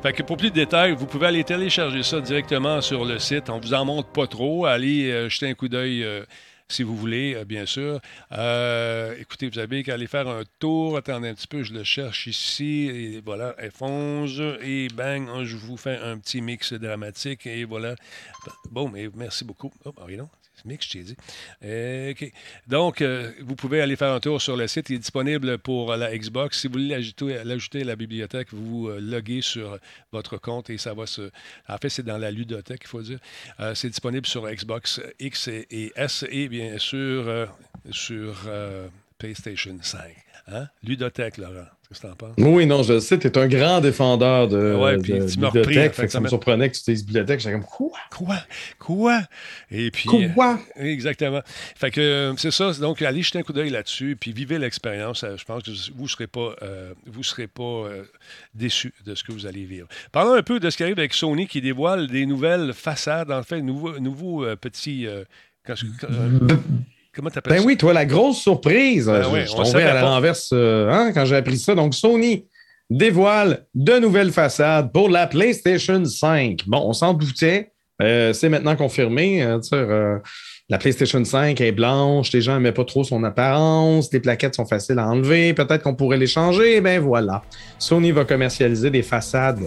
Fait que pour plus de détails, vous pouvez aller télécharger ça directement sur le site. On vous en montre pas trop. Allez euh, jeter un coup d'œil euh, si vous voulez, euh, bien sûr. Écoutez, vous avez qu'à aller faire un tour. Attendez un petit peu, je le cherche ici. Et voilà, F11. Et bang, je vous fais un petit mix dramatique. Et voilà. Bon, mais merci beaucoup. Oh, C'est mix, je t'ai dit. Euh. Donc, euh, vous pouvez aller faire un tour sur le site. Il est disponible pour la Xbox. Si vous voulez l'ajouter, à la bibliothèque, vous euh, loguez sur votre compte et ça va se. En fait, c'est dans la ludothèque, il faut dire. Euh, c'est disponible sur Xbox X et, et S et bien sûr sur PlayStation 5. Hein? Ludothèque, Laurent. Qu'est-ce que tu en penses? Oui, non, je le sais, tu es un grand défendeur de, Ouais, de puis tu repris, en fait, que ça me surprenait que tu utilises bibliothèque. J'étais comme quoi? Quoi? Quoi? Et puis. Quoi? euh, exactement. Fait que euh, c'est ça. Donc, allez jeter un coup d'œil là-dessus, puis vivez l'expérience. Euh, Je pense que vous ne serez pas, euh, vous serez pas euh, déçus de ce que vous allez vivre. Parlons un peu de ce qui arrive avec Sony qui dévoile des nouvelles façades, en fait, nouveaux nouveau, euh, petits. euh, quand- euh, comment tu appelles Ben ça? oui, toi, la grosse surprise. Ben je, oui, je on tombais savait à la renverse euh, hein, quand j'ai appris ça. Donc, Sony dévoile de nouvelles façades pour la PlayStation 5. Bon, on s'en doutait. Euh, c'est maintenant confirmé. Sais, euh, la PlayStation 5 est blanche, les gens n'aimaient pas trop son apparence, les plaquettes sont faciles à enlever, peut-être qu'on pourrait les changer. Ben voilà. Sony va commercialiser des façades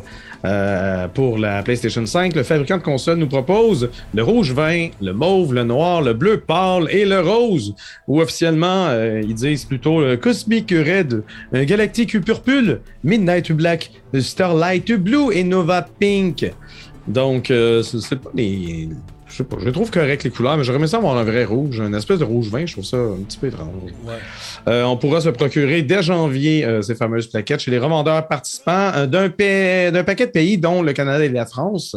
euh, pour la PlayStation 5. Le fabricant de console nous propose le rouge vin, le mauve, le noir, le bleu pâle et le rose. Ou officiellement, euh, ils disent plutôt le Cosmic Red, Galactic Purple, Midnight Black, Starlight Blue et Nova Pink. Donc, euh, c'est pas les. Je sais pas, je les trouve correct les couleurs, mais j'aurais aimé ça avoir un vrai rouge, une espèce de rouge vin, je trouve ça un petit peu étrange. Ouais. Euh, on pourra se procurer dès janvier euh, ces fameuses plaquettes chez les revendeurs participants euh, d'un pa- d'un paquet de pays, dont le Canada et la France.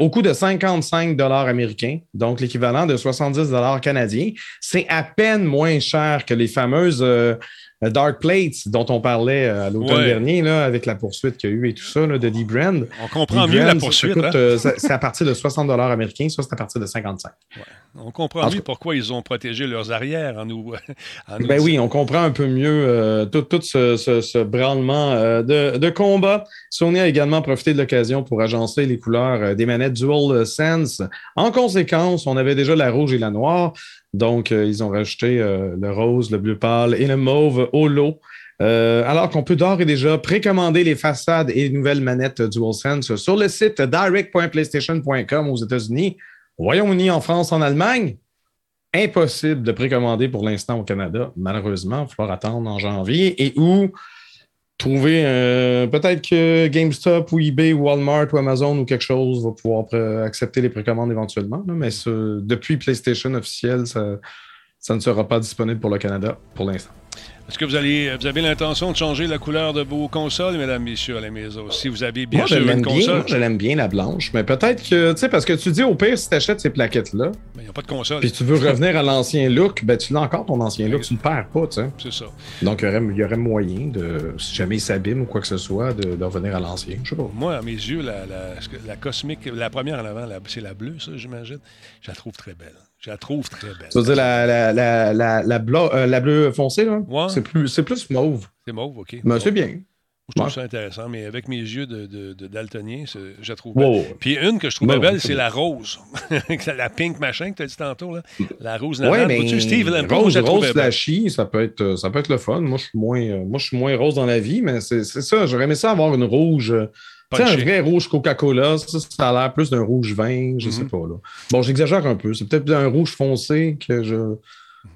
au coût de 55 américains, donc l'équivalent de 70 canadiens. C'est à peine moins cher que les fameuses Dark Plates dont on parlait euh, à l'automne Ouais. dernier, là, avec la poursuite qu'il y a eu et tout ça, là, de D-Brand. On comprend mieux la ça poursuite, hein? euh, c'est à partir de 60 américains, ça, c'est à partir de 55. On comprend En mieux pourquoi ils ont protégé leurs arrières en nous. en nous Ben oui, on comprend un peu mieux euh, tout, tout ce, ce- ce branlement euh, de, de combat. Sony a également profité de l'occasion pour agencer les couleurs euh, des manettes DualSense. En conséquence, on avait déjà la rouge et la noire. Donc, euh, ils ont rajouté euh, le rose, le bleu pâle et le mauve au lot. Euh, alors qu'on peut d'ores et déjà précommander les façades et les nouvelles manettes DualSense sur le site direct.playstation.com aux États-Unis, au Royaume-Uni, en France, en Allemagne. Impossible de précommander pour l'instant au Canada, malheureusement. Il va falloir attendre en janvier. Et où trouver euh, peut-être que GameStop ou eBay ou Walmart ou Amazon ou quelque chose va pouvoir pré- accepter les précommandes éventuellement. mais depuis PlayStation officiel, ça ne sera pas disponible pour le Canada pour l'instant. Est-ce que vous, allez, vous avez l'intention de changer la couleur de vos consoles, mesdames, messieurs, à la maison? Si vous avez bien Moi, je sûr une bien, console, moi, je l'aime bien, la blanche, mais peut-être que, tu sais, parce que tu dis au pire, si tu achètes ces plaquettes-là, il n'y a pas de console. puis tu veux revenir à l'ancien look, ben tu l'as encore ton ancien look, tu ne le perds pas, tu sais. C'est ça. Donc, il y aurait, il y aurait moyen de, si jamais il s'abîme ou quoi que ce soit, de, de revenir à l'ancien. Je sais pas. Moi, à mes yeux, la, la, la cosmique, la première en avant, c'est la bleue, ça, j'imagine. Je la trouve très belle. Je la trouve très belle. Tu veux dire la, la, la, la, la, euh, la bleue foncée, là? Ouais. C'est plus, c'est plus mauve. C'est mauve, OK. Mais c'est bien. Je trouve Ouais. ça intéressant, mais avec mes yeux de, de, de daltonien, je la trouve Wow. belle. Puis une que je trouvais Ben belle, c'est la rose. la pink machin que tu as dit tantôt. Là. La rose Ouais, navale. mais Steve, rose, la flashy, ça peut, être, euh, ça peut être le fun. Moi, je suis moins, euh, moi, je suis moins rose dans la vie, mais c'est c'est ça. J'aurais aimé ça avoir une rouge. Euh, Tu sais, un vrai rouge Coca-Cola, ça, ça a l'air plus d'un rouge vin, je Mhm. sais pas. Là. Bon, j'exagère un peu. C'est peut-être un rouge foncé que je.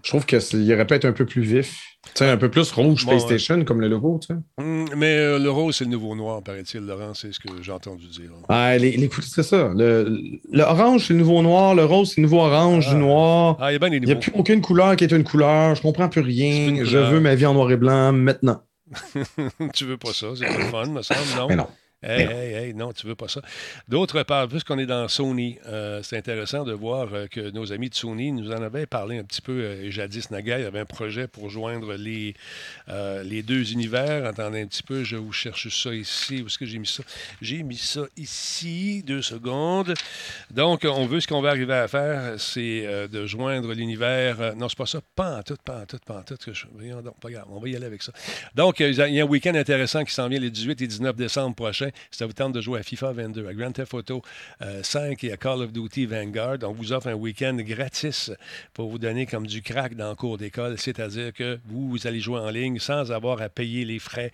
Je trouve qu'il aurait pu être un peu plus vif. Sais, un peu plus rouge Bon, PlayStation comme le logo, tu sais. Hum, mais euh, le rose, c'est le nouveau noir, paraît-il, Laurent. C'est ce que j'ai entendu dire. Ah, les, c'est ça. Le, le orange, c'est le nouveau noir. Le rose, c'est le nouveau orange, du noir. Ah, il y a bien des Il n'y a plus aucune couleur qui est une couleur. Je comprends plus rien. Je veux ma vie en noir et blanc maintenant. tu veux pas ça, c'est pas le fun, me semble, non? Mais non. Hey, hey, hey, non, tu veux pas ça. D'autre part, puisqu'on est dans Sony, euh, c'est intéressant de voir euh, que nos amis de Sony nous en avaient parlé un petit peu euh, jadis naguère. Il y avait un projet pour joindre les, euh, les deux univers. Attendez un petit peu, je vous cherche ça ici. Où est-ce que j'ai mis ça? J'ai mis ça ici, deux secondes. Donc, on veut, ce qu'on va arriver à faire, c'est de joindre l'univers. non, c'est pas ça. Pas en tout, pas en tout, pas en tout. que je- Voyons donc, pas grave, on va y aller avec ça. Donc, il y a un week-end intéressant qui s'en vient les 18 et 19 décembre prochains. Si ça vous tente de jouer à FIFA 22, à Grand Theft Auto euh, 5 et à Call of Duty Vanguard, on vous offre un week-end gratis pour vous donner comme du crack dans le cours d'école, c'est-à-dire que vous, vous allez jouer en ligne sans avoir à payer les frais.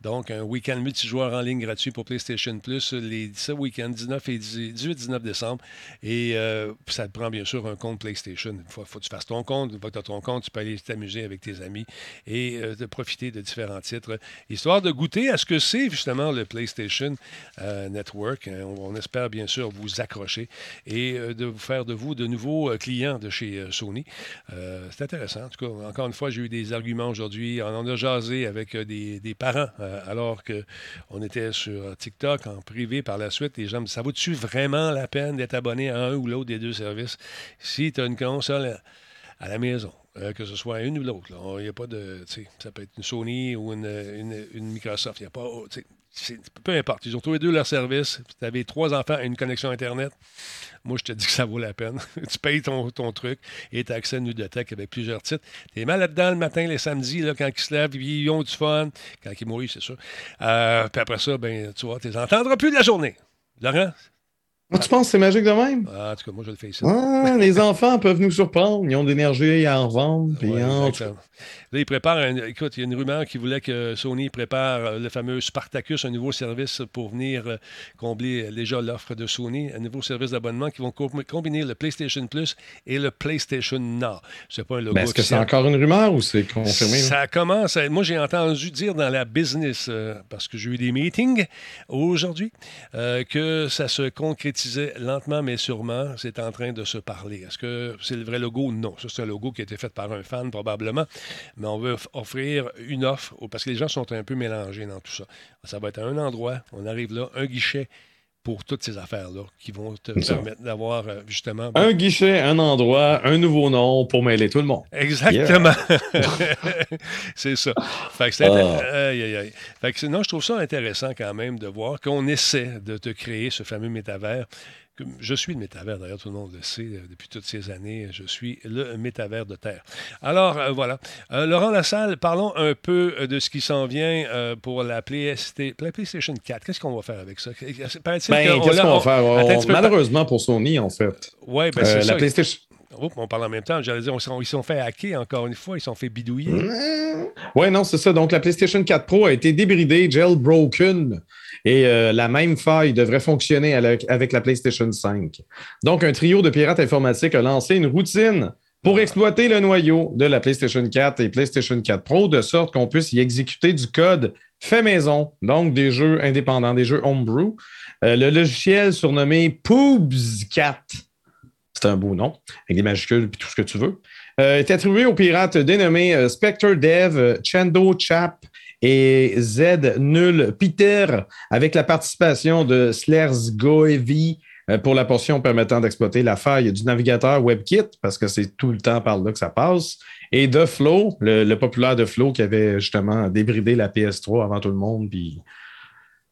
Donc, un week-end multijoueur en ligne gratuit pour PlayStation Plus les, ce week-end, 19 et 18-19 décembre. Et euh, ça te prend bien sûr un compte PlayStation. Il faut, que tu fasses ton compte. Une fois que tu as ton compte, tu peux aller t'amuser avec tes amis et euh, profiter de différents titres, histoire de goûter à ce que c'est justement le PlayStation euh, Network. Hein, On, espère bien sûr vous accrocher et euh, de vous faire de vous de nouveaux euh, clients de chez Sony. C'est intéressant. En tout cas, encore une fois, j'ai eu des arguments aujourd'hui. On en a jasé avec des, des parents alors qu'on était sur TikTok en privé par la suite. Les gens me disent Ça vaut-tu vraiment la peine d'être abonné à un ou l'autre des deux services? Si tu as une console à la maison? que ce soit une ou l'autre. Il n'y a pas de. Ça peut être une Sony ou une, une- une Microsoft. Il n'y a pas. Peu importe. Ils ont les deux leur service. Tu avais trois enfants et une connexion Internet. Moi, je te dis que ça vaut la peine. tu payes ton, truc et tu as accès à une ludothèque avec plusieurs titres. Tu es mal là-dedans le matin, les samedis, là, quand ils se lèvent, ils ont du fun. Quand ils mourent, c'est sûr. Euh, puis après ça, ben, tu vois, tu les entendras plus de la journée. Laurent? Ah, tu penses que c'est magique de même? Ah, en tout cas, moi, je le fais ici. Ah, les enfants peuvent nous surprendre. Ils ont de l'énergie à en revendre. puis Ouais, en- exactement. Là, il prépare un- Écoute, il y a une rumeur qui voulait que Sony prépare euh, le fameux Spartacus, un nouveau service pour venir euh, combler euh, déjà l'offre de Sony, un nouveau service d'abonnement qui vont co- combiner le PlayStation Plus et le PlayStation Now. C'est pas un logo Est-ce que c'est encore une rumeur ou c'est confirmé? là? Ça commence. à- Moi, j'ai entendu dire dans la business, euh, parce que j'ai eu des meetings aujourd'hui, euh, que ça se concrétisait lentement, mais sûrement. C'est en train de se parler. Est-ce que c'est le vrai logo? Non. Ça, c'est un logo qui a été fait par un fan, probablement. Mais on veut off- offrir une offre, parce que les gens sont un peu mélangés dans tout ça. Ça va être à un endroit, on arrive là, un guichet pour toutes ces affaires-là qui vont te ça. permettre d'avoir euh, justement. Un guichet, un endroit, un nouveau nom pour mêler tout le monde. Exactement. c'est ça. Fait que c'est Ah. aïe, aïe, aïe. Fait que non, je trouve ça intéressant quand même de voir qu'on essaie de te créer ce fameux métavers. Je suis le métavers, d'ailleurs, tout le monde le sait, euh, depuis toutes ces années, je suis le métavers de Terre. Alors, euh, voilà. Euh, Laurent Lassalle, parlons un peu de ce qui s'en vient euh, pour la, PlaySta- la PlayStation 4. Qu'est-ce qu'on va faire avec ça? Ben, qu'est-ce qu'on on- va faire? Attends On- malheureusement pour Sony, en fait. Ouais, ben c'est la. PlayStation. Oups, on parle en même temps. J'allais dire, on ils se sont fait hacker encore une fois. Ils se sont fait bidouiller. Ouais, non, c'est ça. Donc, la PlayStation 4 Pro a été débridée, jailbroken, et euh, la même faille devrait fonctionner avec, avec la PlayStation 5. Donc, un trio de pirates informatiques a lancé une routine pour exploiter le noyau de la PlayStation 4 et PlayStation 4 Pro de sorte qu'on puisse y exécuter du code fait maison, donc des jeux indépendants, des jeux homebrew. Euh, le logiciel surnommé Poobs4, un beau nom, avec des majuscules et tout ce que tu veux, euh, est attribué aux pirates dénommés euh, Spectre Dev, Chando Chap et Z Null Peter, avec la participation de Slers Goevi euh, pour la portion permettant d'exploiter la faille du navigateur WebKit, parce que c'est tout le temps par là que ça passe, et de Flow, le, le populaire de Flow qui avait justement débridé la PS3 avant tout le monde, puis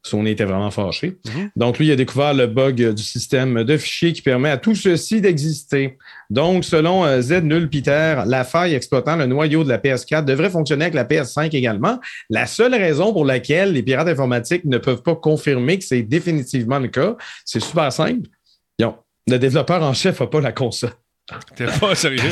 Sony était vraiment fâché. Donc, lui, il a découvert le bug du système de fichiers qui permet à tout ceci d'exister. Donc, selon euh, Z Null Peter, la faille exploitant le noyau de la PS4 devrait fonctionner avec la PS5 également. La seule raison pour laquelle les pirates informatiques ne peuvent pas confirmer que c'est définitivement le cas, c'est super simple. Ils ont- le développeur en chef n'a pas la console. T'es pas sérieux?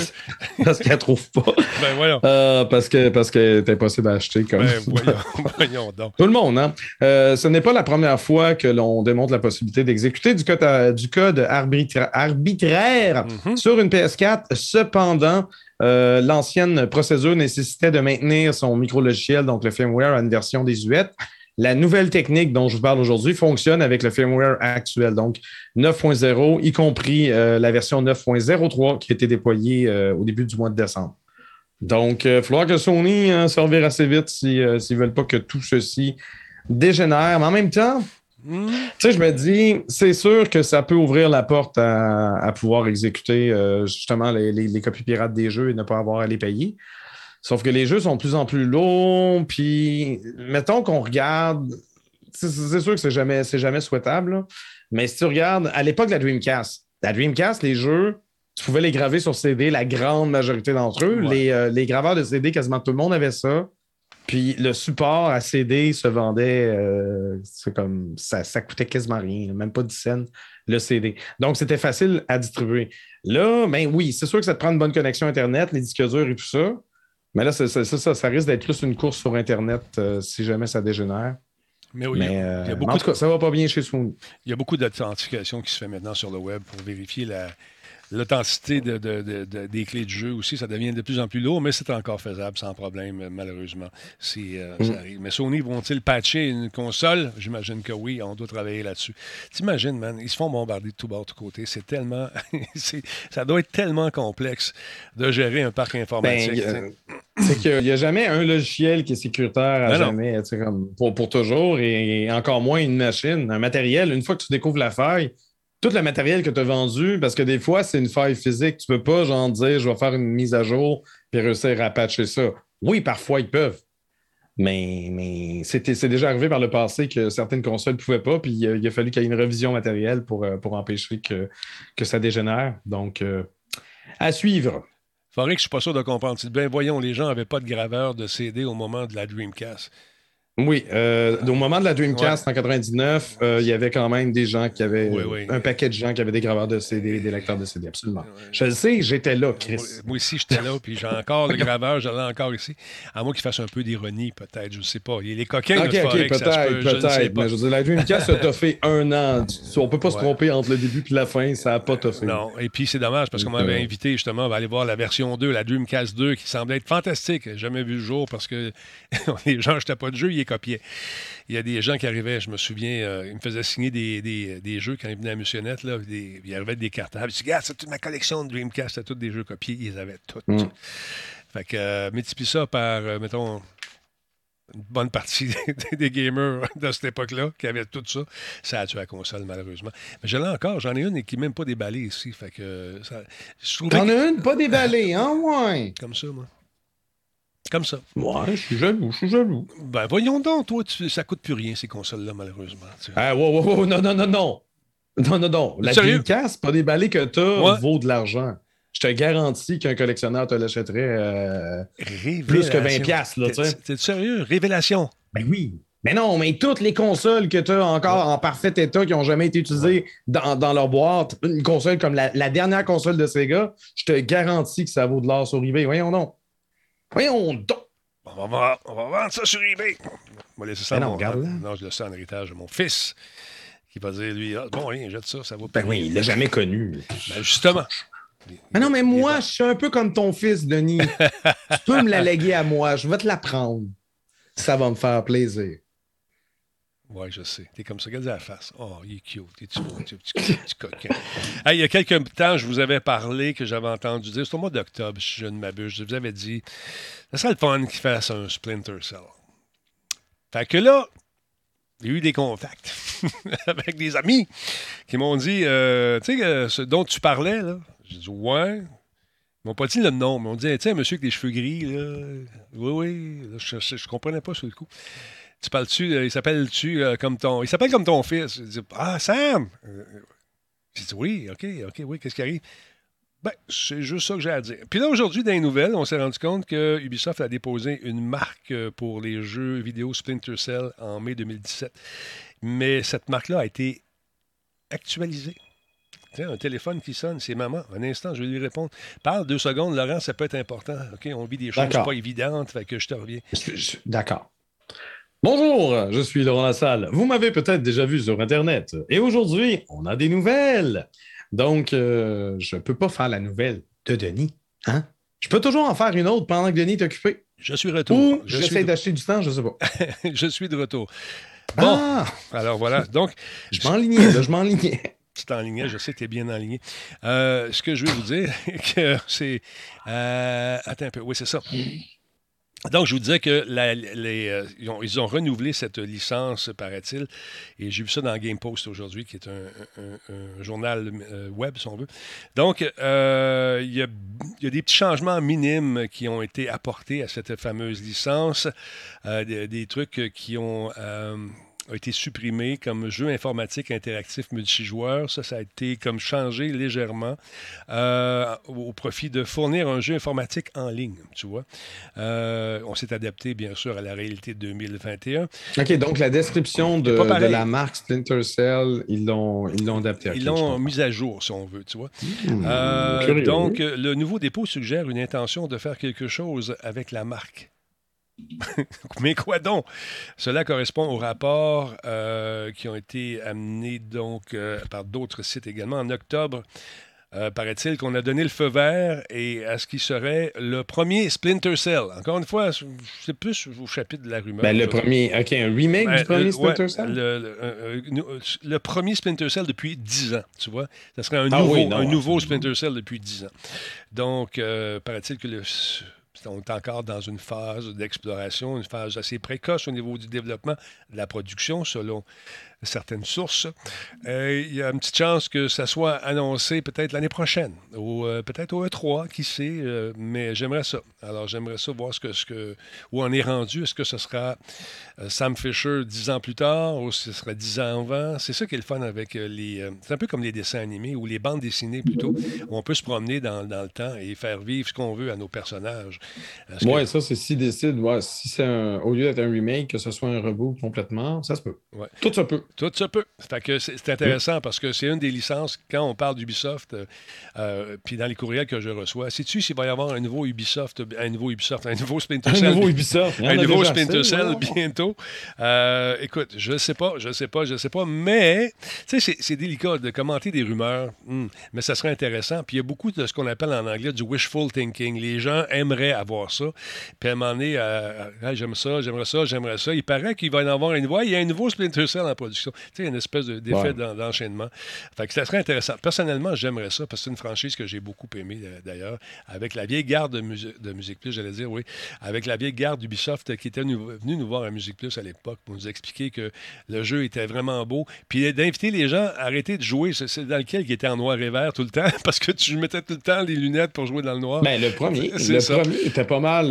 parce qu'elle trouve pas. Ben voyons. Euh, parce que parce que c'est impossible à acheter comme Ben voyons, voyons donc. tout le monde, hein? Euh, ce n'est pas la première fois que l'on démontre la possibilité d'exécuter du code, à- du code arbitra- arbitraire sur une PS4. Cependant, euh, l'ancienne procédure nécessitait de maintenir son micro-logiciel, donc le firmware, à une version désuète. La nouvelle technique dont je vous parle aujourd'hui fonctionne avec le firmware actuel, donc 9.0, y compris euh, la version 9.03 qui a été déployée euh, au début du mois de décembre. Donc, il va falloir que Sony hein, se revire assez vite si, euh, s'ils ne veulent pas que tout ceci dégénère. Mais en même temps, tu sais, je me dis, c'est sûr que ça peut ouvrir la porte à, à pouvoir exécuter euh, justement les, les- les copies pirates des jeux et ne pas avoir à les payer. Sauf que les jeux sont de plus en plus lourds, puis mettons qu'on regarde, c'est sûr que c'est jamais, jamais souhaitable, là. mais si tu regardes, à l'époque de la Dreamcast, la Dreamcast, les jeux, tu pouvais les graver sur CD, la grande majorité d'entre eux. Ouais. Les, euh, les graveurs de CD, quasiment tout le monde avait ça. Puis le support à CD se vendait, euh, c'est comme ça, ça coûtait quasiment rien, même pas 10 cents le CD. Donc c'était facile à distribuer. Là, ben oui, c'est sûr que ça te prend une bonne connexion Internet, les disques durs et tout ça. Mais là, c'est- ça, ça risque d'être plus une course sur Internet euh, si jamais ça dégénère. Mais oui, Mais, y a- euh, il y a mais beaucoup en tout cas, ça va pas bien chez Sony. Il y a beaucoup d'authentification qui se fait maintenant sur le web pour vérifier la- l'authenticité de- de- de- de- des clés de jeu aussi. Ça devient de plus en plus lourd, mais c'est encore faisable sans problème, malheureusement. Si, euh, Mm. ça arrive. Mais Sony vont-ils patcher une console? J'imagine que oui, on doit travailler là-dessus. T'imagines, man, ils se font bombarder de tout bord, de tous côtés. C'est tellement... ça doit être tellement complexe de gérer un parc informatique. Ben, sais. euh, c'est qu'il n'y a jamais un logiciel qui est sécuritaire à Ben jamais, comme pour, pour toujours, et encore moins une machine, un matériel. Une fois que tu découvres la faille, tout le matériel que tu as vendu, parce que des fois, c'est une faille physique. Tu ne peux pas, genre, dire je vais faire une mise à jour puis réussir à patcher ça. Oui, parfois, ils peuvent. Mais, mais c'est déjà arrivé par le passé que certaines consoles ne pouvaient pas, puis il a, fallu qu'il y ait une révision matérielle pour, euh, pour empêcher que, que ça dégénère. Donc, euh, à suivre. Faudrait que je suis pas sûr de comprendre. Ben voyons, les gens n'avaient pas de graveur de CD au moment de la Dreamcast. Oui, euh, au moment de la Dreamcast en 99, euh, il y avait quand même des gens qui avaient Oui, oui. un paquet de gens qui avaient des graveurs de CD, des lecteurs de CD, absolument. Je le sais, j'étais là, Chris. Moi, moi aussi, j'étais là, puis j'ai encore le graveur, je l'ai encore ici. À moins qu'il fasse un peu d'ironie, peut-être, je ne sais pas. Il y a les coquins Ok, de ok, Forex, ça se peut-être, ne peut-être. Mais je veux dire, la Dreamcast, ça t'a fait un an. On peut pas se tromper entre le début et la fin, ça n'a pas toffé. Non, et puis c'est dommage parce qu'on m'avait euh, invité justement à aller voir la version 2, la Dreamcast 2, qui semblait être fantastique. Jamais vu le jour parce que les gens n'achetaient pas de jeu, les copiaient. Il y a des gens qui arrivaient, je me souviens, euh, ils me faisaient signer des, des- des jeux quand ils venaient à Missionnette. Là, des, ils arrivaient avec des cartables. Ils disaient, regarde, c'est toute ma collection de Dreamcast, c'est tous des jeux copiés. Ils les avaient tous. Mm. Fait que, euh, multiplie ça par, euh, mettons, une bonne partie des gamers de cette époque-là qui avaient tout ça. Ça a tué la console, malheureusement. Mais j'en ai encore. J'en ai une qui n'est même pas déballée ici. Fait que ça, T'en as une pas déballée, hein, ouais? Comme ça, moi. Comme ça. Ouais, je suis jaloux, je suis jaloux. Ben, voyons donc, toi, tu, ça coûte plus rien, ces consoles-là, malheureusement. Ah, wow, wow, wow, non, non, non, non. Non, non, non. La? Dreamcast, pas déballée que t'as, Ouais. vaut de l'argent. Je te garantis qu'un collectionneur te l'achèterait euh, plus que 20$, piastres, là. T'es- T'es sérieux? Révélation. Ben oui. Mais non, mais toutes les consoles que tu as encore en parfait état qui n'ont jamais été utilisées dans, dans leur boîte, une console comme la, la dernière console de Sega, je te garantis que ça vaut de l'or sur eBay. Voyons donc. Voyons donc. On va, vendre, on va vendre ça sur eBay. On va laisser ça à non, mon, regarde-la. non, je laisse ça en héritage à mon fils. Qui va dire, lui, ah, bon, rien, jette ça, ça vaut Ben oui, il l'a jamais connu. Ben, justement. Mais non, mais moi, je suis un peu comme ton fils, Denis. tu peux me la léguer à moi. Je vais te la prendre. Ça va me faire plaisir. Oui, je sais. T'es comme ça. Regarde la face. Oh, il est cute. T'es-tu beau, t'es petit, petit coquin. Hey, il y a quelques temps, je vous avais parlé que j'avais entendu dire, c'est au mois d'octobre, si je ne m'abuse, je vous avais dit, ça serait le fun qu'ils fassent un Splinter Cell. Fait que là, il y a eu des contacts avec des amis qui m'ont dit, euh, tu sais, euh, ce dont tu parlais, là. J'ai dit, ouais. Ils m'ont pas dit le nom, mais ils m'ont dit, tu sais, un monsieur avec des cheveux gris, là. Oui, oui. Là, je, je, je comprenais pas sur le coup. Tu parles-tu, euh, il s'appelle-tu euh, comme ton. Il s'appelle comme ton fils? Je dis, ah, Sam! Euh, J'ai dit, oui, OK, OK, oui, qu'est-ce qui arrive? Ben, c'est juste ça que j'ai à dire. Puis là, aujourd'hui, dans les nouvelles, on s'est rendu compte que Ubisoft a déposé une marque pour les jeux vidéo Splinter Cell en mai 2017. Mais cette marque-là a été actualisée. Tu sais, un téléphone qui sonne, c'est maman. Un instant, je vais lui répondre. Parle deux secondes, Laurent, ça peut être important. OK, on vit des choses pas évidentes, fait que je te reviens. D'accord. Bonjour, je suis Laurent Lassalle. Vous m'avez peut-être déjà vu sur Internet. Et aujourd'hui, on a des nouvelles. Donc, euh, je ne peux pas faire la nouvelle de Denis. Hein? Je peux toujours en faire une autre pendant que Denis est occupé. Je suis retour. Ou Je j'essaie d'acheter du temps, je ne sais pas. je suis de retour. Bon, Ah! alors voilà. Donc, Je m'enlignais, là, je m'enlignais. tu t'enlignais, je sais que tu es bien enligné. Euh, ce que je vais vous dire, que c'est. euh, attends un peu. Oui, c'est ça. Donc, je vous disais que euh, ils, ont, renouvelé cette licence, paraît-il, et j'ai vu ça dans Game Post aujourd'hui, qui est un, journal euh, web, si on veut. Donc, euh, il y, a, il y a des petits changements minimes qui ont été apportés à cette fameuse licence, euh, des trucs qui ont, ont été supprimés comme jeu informatique interactif multijoueur. Ça, ça a été comme changé légèrement euh, au profit de fournir un jeu informatique en ligne, tu vois. Euh, on s'est adapté, bien sûr, à la réalité de 2021. OK, donc la description de, la marque Splinter Cell, ils l'ont ils l'ont adaptée. Ils l'ont mis à jour, si on veut, tu vois. Hmm, Euh, donc, le nouveau dépôt suggère une intention de faire quelque chose avec la marque. Mais quoi donc? Cela correspond aux rapports euh, qui ont été amenés donc euh, par d'autres sites également en octobre. Euh, paraît-il qu'on a donné le feu vert et à ce qui serait le premier Splinter Cell. Encore une fois, c'est plus au chapitre de la rumeur. Ben, le premier, OK, un remake Ben, du premier le- Splinter ouais, Cell? Le, le- le premier Splinter Cell depuis 10 ans, tu vois. Ça serait un Ah nouveau, oui, non, un nouveau. Splinter Cell depuis 10 ans. Donc, paraît-il que le, on est encore dans une phase d'exploration, une phase assez précoce au niveau du développement de la production, selon certaines sources. Euh, Il y a une petite chance que ça soit annoncé peut-être l'année prochaine, ou euh, peut-être au E3, qui sait, euh, mais j'aimerais ça. Alors, j'aimerais ça voir ce que, ce que, où on est rendu. Est-ce que ce sera Sam Fisher dix ans plus tard, ou ce sera dix ans avant? C'est ça qui est le fun avec les... c'est un peu comme les dessins animés, ou les bandes dessinées plutôt, où on peut se promener dans, dans le temps et faire vivre ce qu'on veut à nos personnages. Que- Ouais, ça, c'est s'ils décident, ouais, si c'est un, au lieu d'être un remake, que ce soit un reboot complètement, ça se peut. Ouais. Tout se peut. Tout ça peut. Fait que c'est intéressant parce que c'est une des licences, quand on parle d'Ubisoft, euh, euh, puis dans les courriels que je reçois, sais-tu s'il va y avoir un nouveau Ubisoft, un nouveau Ubisoft, un nouveau Splinter Un Cell? nouveau Ubisoft. Un nouveau Splinter Cell bientôt. Euh, écoute, je sais pas, je sais pas, je sais pas, mais c'est- c'est délicat de commenter des rumeurs, hmm, mais ça serait intéressant. Puis il y a beaucoup de ce qu'on appelle en anglais du wishful thinking. Les gens aimeraient avoir ça. Puis à un moment donné, euh, Hey, j'aime ça, j'aimerais ça, j'aimerais ça. Il paraît qu'il va y en avoir une voix. Il y a un nouveau Splinter Cell en production. Production. Tu sais, une espèce de- d'effet Ouais. d'enchaînement. Fait que ça serait intéressant. Personnellement, j'aimerais ça parce que c'est une franchise que j'ai beaucoup aimée euh, d'ailleurs. Avec la vieille garde de, Musi- de Musique Plus, j'allais dire, oui. Avec la vieille garde d'Ubisoft qui était venue nous voir à Musique Plus à l'époque pour nous expliquer que le jeu était vraiment beau. Puis d'inviter les gens à arrêter de jouer. C'est dans lequel qui était en noir et vert tout le temps parce que tu mettais tout le temps les lunettes pour jouer dans le noir. Ben, le premier, le ça. premier était pas mal.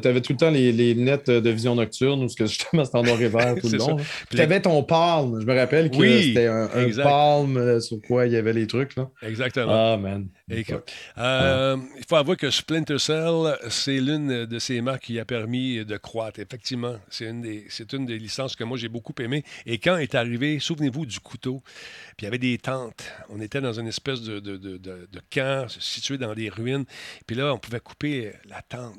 tu avais tout le temps les, les lunettes de vision nocturne, ou ce que justement c'était en noir et vert tout le long. Puis Tu avais ton palme. Je me rappelle que Oui, c'était un, un palme sur quoi il y avait les trucs. Là. Exactement. Ah, man. Euh, il faut avouer que Splinter Cell, c'est l'une de ces marques qui a permis de croître. Effectivement, c'est une des, c'est une des licences que moi j'ai beaucoup aimé. Et quand est arrivé, souvenez-vous du couteau, puis il y avait des tentes. On était dans une espèce de, de, de- de- de camp situé dans des ruines. Puis là, on pouvait couper la tente.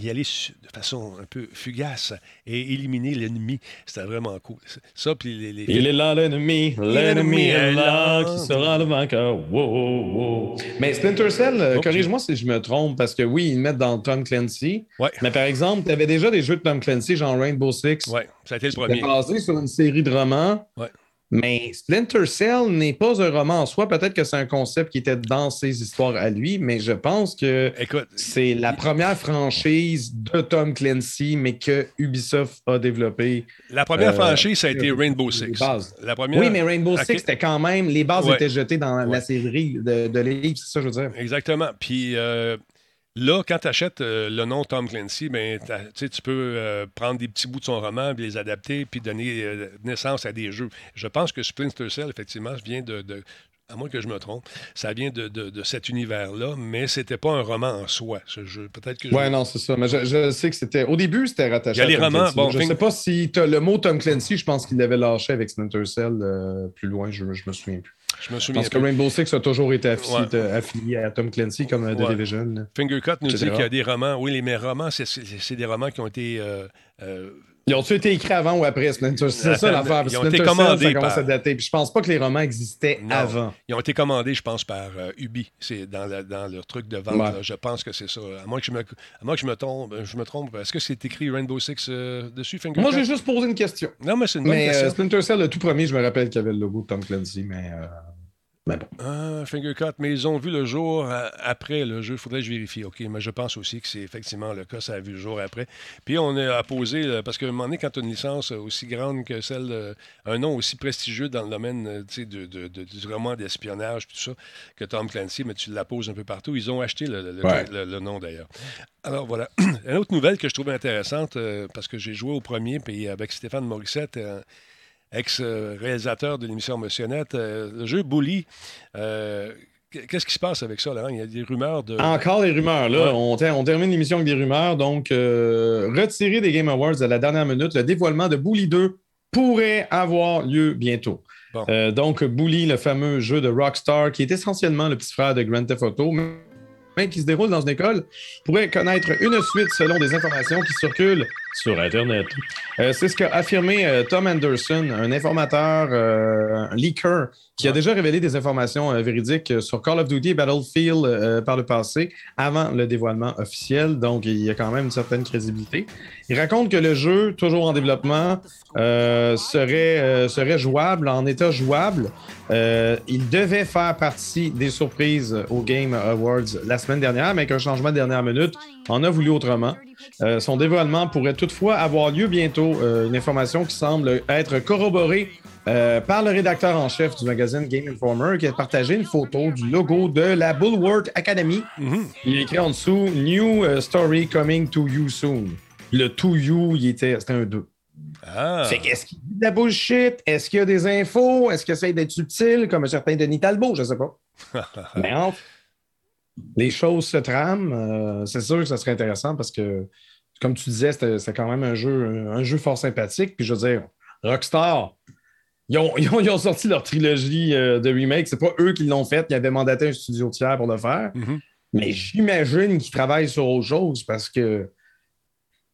Y aller de façon un peu fugace et éliminer l'ennemi. C'était vraiment cool. Ça, puis les, les- Il est là l'ennemi, l'ennemi est là, qui sera le vainqueur. Wow. Mais Splinter Cell, euh, Oh, corrige-moi si je me trompe, parce que oui, ils le mettent dans Tom Clancy. Ouais. Mais par exemple, tu avais déjà des jeux de Tom Clancy, genre Rainbow Six. Ouais, ça a été le premier. basé sur une série de romans. Ouais. Mais Splinter Cell n'est pas un roman en soi. Peut-être que c'est un concept qui était dans ses histoires à lui, mais je pense que c'est la première franchise de Tom Clancy, mais que Ubisoft a développé. La première Euh, franchise, ça a été Rainbow Six. La première... Oui, mais Rainbow. Six, c'était quand même. Les bases Ouais. étaient jetées dans Ouais. la série de, de livres, c'est ça, que je veux dire. Exactement. Puis euh, là, quand tu achètes euh, le nom Tom Clancy, ben, tu peux euh, prendre des petits bouts de son roman, les adapter, puis donner euh, naissance à des jeux. Je pense que Splinter Cell, effectivement, vient de. de- à moins que je me trompe, ça vient de, de- de cet univers-là, mais c'était pas un roman en soi, ce jeu. Peut-être que je- Ouais, non, c'est ça. Mais je, je sais que c'était. Au début, c'était rattaché Il y a les romans, Clancy. bon, je Ping- sais pas si le mot Tom Clancy, je pense qu'il l'avait lâché avec Splinter Cell euh, plus loin, je, je me souviens plus. Je me souviens. Parce que. Rainbow Six a toujours été affilié, Ouais. affilié à Tom Clancy comme euh, The Ouais. Division. Fingercut nous etc. dit qu'il y a des romans. Oui, les mais romans, c'est- des romans qui ont été. euh, euh, Ils ont-tu été écrits avant ou après? Splinter C'est ça l'affaire. ils ont Splinter été Cell, commandés ça commence par- à dater. Puis je pense pas que les romans existaient Non. avant. Ils ont été commandés, je pense, par euh, Ubi. C'est dans, la- dans leur truc de vente. Ouais. là. Je pense que c'est ça. À moins que je me, à moins que je me trompe, je me trompe. Est-ce que c'est écrit Rainbow Six euh, dessus, Finger Moi, j'ai juste posé une question. Non, mais c'est une bonne Mais euh. Splinter Cell, le tout premier, je me rappelle qu'il y avait le logo de Tom Clancy, mais, mais bon. Ah, Finger Cut, mais ils ont vu le jour euh, après le jeu. Il faudrait que je vérifie. OK, mais je pense aussi que c'est effectivement le cas. Ça a vu le jour après. Puis on a posé, euh, parce qu'à un moment donné, quand tu as une licence aussi grande que celle, un nom aussi prestigieux dans le domaine euh, de, de- de- du roman d'espionnage, tout ça, que Tom Clancy, mais tu la poses un peu partout. Ils ont acheté le, le- Ouais. le- le nom d'ailleurs. Alors voilà. Une autre nouvelle que je trouve intéressante, euh, parce que j'ai joué au premier, puis avec Stéphane Morissette, euh, ex-réalisateur de l'émission Motionnette, euh, le jeu Bully. euh, Qu'est-ce qui se passe avec ça, Laurent? Il y a des rumeurs de. Encore les rumeurs, là. Ouais. On, ter- on termine l'émission avec des rumeurs. Donc, euh, retiré des Game Awards à la dernière minute, le dévoilement de Bully 2 pourrait avoir lieu bientôt. Bon. Euh, donc, Bully, le fameux jeu de Rockstar, qui est essentiellement le petit frère de Grand Theft Auto, mais qui se déroule dans une école, pourrait connaître une suite selon des informations qui circulent sur Internet. Euh, C'est ce qu'a affirmé euh, Tom Anderson, un informateur, euh, un leaker, qui a déjà révélé des informations véridiques sur Call of Duty et Battlefield par le passé, avant le dévoilement officiel. Donc, il y a quand même une certaine crédibilité. Il raconte que le jeu, toujours en développement, serait, serait jouable, en état jouable. Il devait faire partie des surprises au Game Awards la semaine dernière, mais avec un changement de dernière minute, on a voulu autrement. Euh, son dévoilement pourrait toutefois avoir lieu bientôt, euh, une information qui semble être corroborée euh, par le rédacteur en chef du magazine Game Informer qui a partagé une photo du logo de la Bulwark Academy. Mhm. Il écrit en dessous New Story Coming to You Soon. Le to you, il était, c'était un 2. Ah. Fait qu'est-ce qu'il dit de la bullshit? Est-ce qu'il y a des infos? Est-ce ça essaie d'être subtil comme un certain Denis Talbot? Je sais pas. Mais enfin, les choses se trament. euh, c'est sûr que ça serait intéressant parce que, comme tu disais, c'était quand même un jeu, un jeu fort sympathique. Puis je veux dire, Rockstar, ils ont, ils ont- ils ont sorti leur trilogie euh, de remake. C'est pas eux qui l'ont fait. Ils avaient mandaté un studio tiers pour le faire. Mhm. Mais j'imagine qu'ils travaillent sur autre chose parce que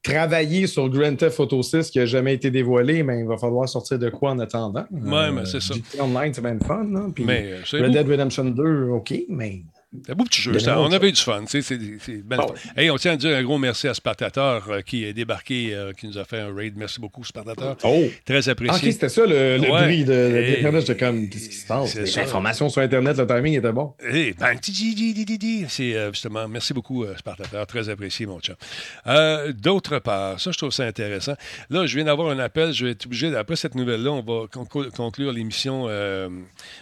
travailler sur Grand Theft Auto 6 qui n'a jamais été dévoilé, mais il va falloir sortir de quoi en attendant. Ouais, mais c'est ça. GTA Online, c'est bien le fun. là. Puis Mais, euh, c'est Red. Dead Redemption 2, OK, mais C'est un beau petit jeu. Ça. on avait eu du fun. tu sais, C'est c'est belle Ah fun. ouais. Hey, on tient à dire un gros merci à Spartateur euh, qui est débarqué, euh, qui nous a fait un raid. Merci beaucoup, Spartateur. Oh! Très Ah, apprécié. ok, c'était ça le, le Ouais. bruit de, de Et- l'Internet. J'étais comme, qu'est-ce qui se passe? C'est Les ça. informations sur Internet, le timing était bon. Eh, bang, ti, ti, ti, ti, ti, ti. C'est euh, justement, merci beaucoup, Spartateur. Très apprécié, mon chum. D'autre part, ça, je trouve ça intéressant. Là, je viens d'avoir un appel. Je vais être obligé, après cette nouvelle-là, on va con- conclure l'émission.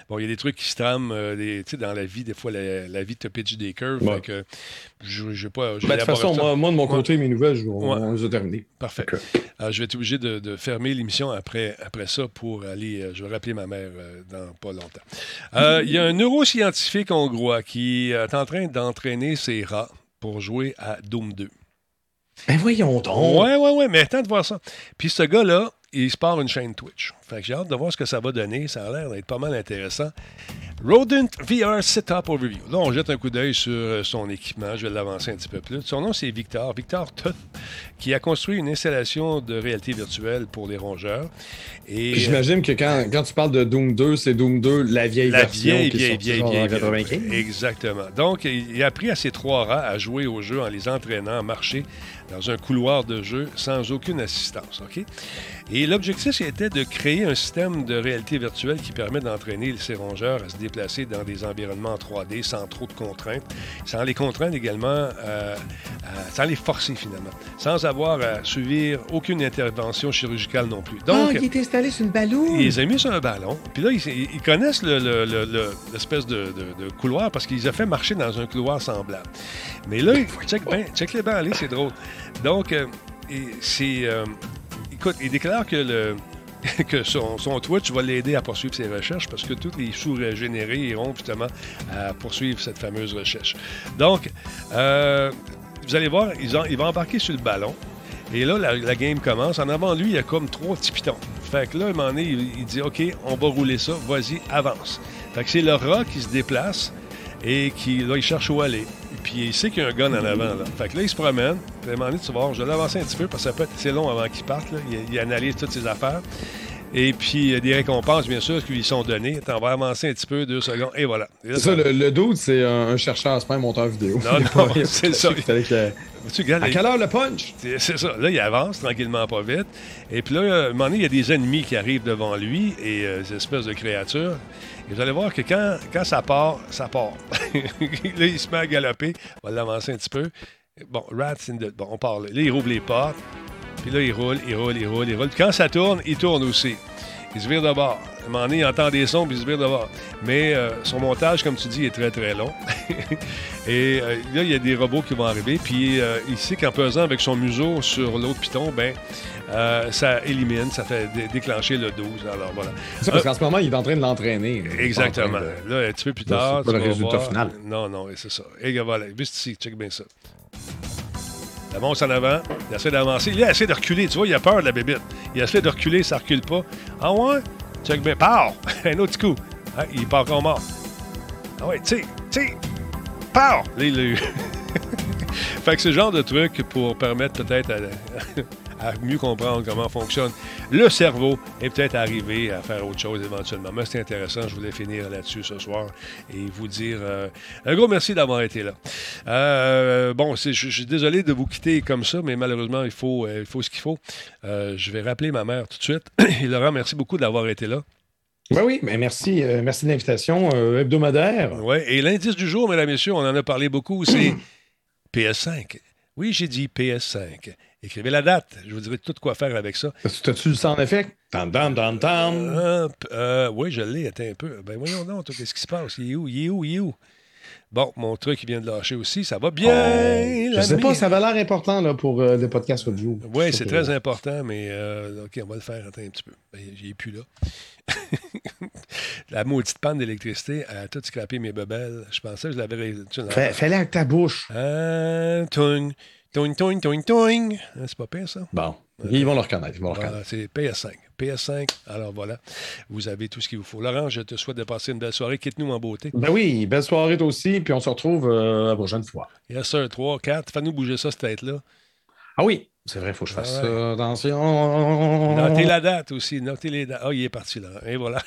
bon, il y a des trucs qui se trament des- tu sais, dans la vie. Des fois, la, la vie te pitch des curves. Ouais. Fait que je je vais pas. Ben, de toute façon, moi, moi, de mon Ouais. côté, mes nouvelles, je- on, on les a terminées. Parfait. Euh, je vais être obligé de, de fermer l'émission après, après ça pour aller. euh, je vais rappeler ma mère euh, dans pas longtemps. Euh, Il y a un neuroscientifique hongrois qui est en train d'entraîner ses rats pour jouer à Doom 2. Ben voyons donc. Ouais, ouais, ouais, mais attends de voir ça. Puis ce gars-là, il se part une chaîne Twitch. Fait que j'ai hâte de voir ce que ça va donner. Ça a l'air d'être pas mal intéressant. Rodent VR Setup Overview. Là, on jette un coup d'œil sur euh, son équipement. Je vais l'avancer un petit peu plus. Son nom, c'est Victor. Victor Tutt, qui a construit une installation de réalité virtuelle pour les rongeurs. Et, Puis J'imagine que quand, quand tu parles de Doom 2, c'est Doom 2, la vieille la version vieille, qui vieille, vieille, vieille, en 95. vieille. Exactement. Donc, il il a appris à ses trois rats à jouer au jeu en les entraînant à marcher dans un couloir de jeu sans aucune assistance. OK? Et l'objectif était de créer un système de réalité virtuelle qui permet d'entraîner ces rongeurs à se déplacer dans des environnements en 3D sans trop de contraintes, sans les contraindre également, euh, à- sans les forcer finalement, sans avoir à subir aucune intervention chirurgicale non plus. Donc, ah, il est installé sur une balloune. ils les ont mis sur un ballon. Puis là, ils, ils connaissent le- le- le- le- l'espèce de, de- de couloir parce qu'ils ont fait marcher dans un couloir semblable. Mais là, check, ben, check les bancs, allez, c'est drôle. Donc, euh, et c'est. euh, écoute, il déclare que son, Twitch va l'aider à poursuivre ses recherches parce que tous les sous générés iront justement à poursuivre cette fameuse recherche. Donc, euh, vous allez voir, ils il va embarquer sur le ballon. Et là, la, game commence. En avant lui, il y a comme trois petits pitons. Fait que là, à un moment donné, il, il dit OK, on va rouler ça, vas-y, avance. Fait que c'est le rat qui se déplace et qui, là, il cherche où aller. Puis il sait qu'il y a un gun en avant. Là. Fait que là, il se promène. Puis à un moment donné, tu vas voir, je vais l'avancer un petit peu parce que ça peut être assez long avant qu'il parte. Là. Il, il analyse toutes ses affaires. Et puis, il y a des récompenses, bien sûr, qui lui sont données. Attends, on va avancer un petit peu, deux secondes, et voilà. Et là, C'est ça, le, le dude, c'est un, chercheur, c'est pas un monteur vidéo. Non, non, c'est ça. Tu regardes, À quelle heure le punch? C'est c'est ça. Là, il avance tranquillement, pas vite. Et puis là, à un moment donné, il y a des ennemis qui arrivent devant lui et euh, des espèces de créatures. Et vous allez voir que quand, quand ça part, ça part. là, il se met à galoper. On va l'avancer un petit peu. Bon, Rats in the... Bon, on part là. Il rouvre les portes. Puis là, il roule, il roule, il roule, il roule. Puis quand ça tourne, il tourne aussi. Il se vire de bord. À un moment donné, il entend des sons, puis il se vire de bord. Mais euh, son montage, comme tu dis, est très, très long. Et euh, là, il y a des robots qui vont arriver. Puis euh, il sait qu'en pesant avec son museau sur l'autre piton, ben, ça élimine, ça fait dé- déclencher le 12. Alors voilà. C'est parce qu'en ce moment, il est en train de l'entraîner. Exactement. de- Là, un petit peu plus Là, c'est tard. pas le résultat voir- final. Non, non, c'est ça. Et voilà, juste ici, check bien ça. Il avance en avant, il essaie d'avancer. Il essaie de reculer, tu vois, il a peur de la bébite. Il essaie de reculer, ça recule pas. Ah ouais? Check bien. Pow! Un autre coup. Ah, il pas encore mort. Ah ouais, tu sais, tu. Pow! Là, il l'a eu. fait que ce genre de truc pour permettre peut-être à, à mieux comprendre comment fonctionne le cerveau et peut-être arriver à faire autre chose éventuellement. Mais c'est intéressant, je voulais finir là-dessus ce soir et vous dire euh, un gros merci d'avoir été là. Euh, bon, je suis désolé de vous quitter comme ça, mais malheureusement, il faut, euh, il faut ce qu'il faut. Je vais rappeler ma mère tout de suite. Et Laurent, merci beaucoup d'avoir été là. Ben oui, mais merci, euh, merci de l'invitation euh, hebdomadaire. Oui, et l'indice du jour, mesdames et messieurs, on en a parlé beaucoup, c'est PS5. Oui, j'ai dit PS5. Écrivez la date. Je vous dirai tout quoi faire avec ça. T'as-tu le sound effect? Tam, tam, tam, tam. Euh, euh, oui, je l'ai. Attends un peu. Ben voyons donc, qu'est-ce qui se passe? Il est où? Il est où? Il est où? Bon, mon truc, il vient de lâcher aussi. Ça va bien, Oh, je sais pas, ça avait l'air important là, pour euh, le podcast audio. Oui, c'est très important, mais euh, OK, on va le faire. Attends un petit peu. Ben, J'y plus là. La maudite panne d'électricité a tout scrappé mes bebelles. Je pensais que je l'avais ré- tu sais, Fais- Fais-le avec ta bouche. Ah, toing, toing, toing, toing. Hein, C'est pas pire, ça? Bon, ils vont le reconnaître. Ils vont Voilà, reconnaître. c'est PS5. PS5, alors voilà, vous avez tout ce qu'il vous faut. Laurent, je te souhaite de passer une belle soirée. Quitte-nous en beauté. Ben oui, belle soirée toi aussi, puis on se retrouve euh, la prochaine fois. Yes, sir. 3, 4. Fais-nous bouger ça, cette tête-là. Ah oui, c'est vrai, il faut que je fasse Ah ouais. ça. Attention. Notez la date aussi. Notez les dates. Ah, il est parti là. Et voilà.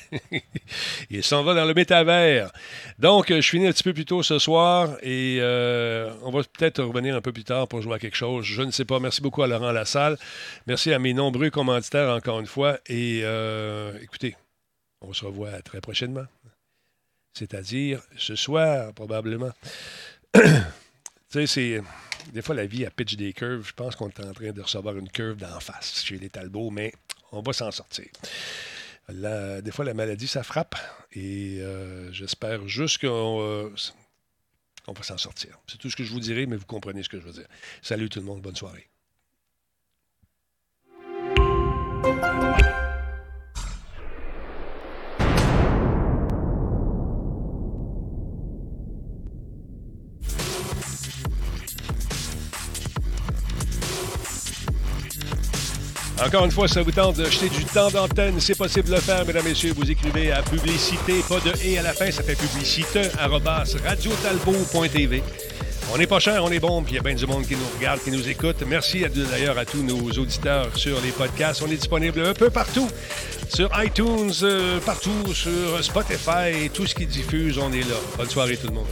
il s'en va dans le métavers. Donc, je finis un petit peu plus tôt ce soir et euh, on va peut-être revenir un peu plus tard pour jouer à quelque chose. Je ne sais pas. Merci beaucoup à Laurent Lassalle. Merci à mes nombreux commanditaires encore une fois. Et euh, écoutez, on se revoit très prochainement. C'est-à-dire ce soir, probablement. tu sais, c'est. Des fois, la vie, elle pitch des curves. Je pense qu'on est en train de recevoir une curve d'en face chez les Talbots, mais on va s'en sortir. Des fois, la maladie, ça frappe. Et euh, j'espère juste qu'on euh, on va s'en sortir. C'est tout ce que je vous dirai, mais vous comprenez ce que je veux dire. Salut tout le monde. Bonne soirée. Encore une fois, ça vous tente de jeter du temps d'antenne, c'est possible de le faire, mesdames, messieurs. Vous écrivez à publicité, pas de et à la fin, ça fait publicité, arrobas, radiotalbot.tv. On n'est pas cher, on est bon, puis il y a bien du monde qui nous regarde, qui nous écoute. Merci d'ailleurs à tous nos auditeurs sur les podcasts. On est disponible un peu partout, sur iTunes, euh, partout, sur Spotify, tout ce qui diffuse, on est là. Bonne soirée tout le monde.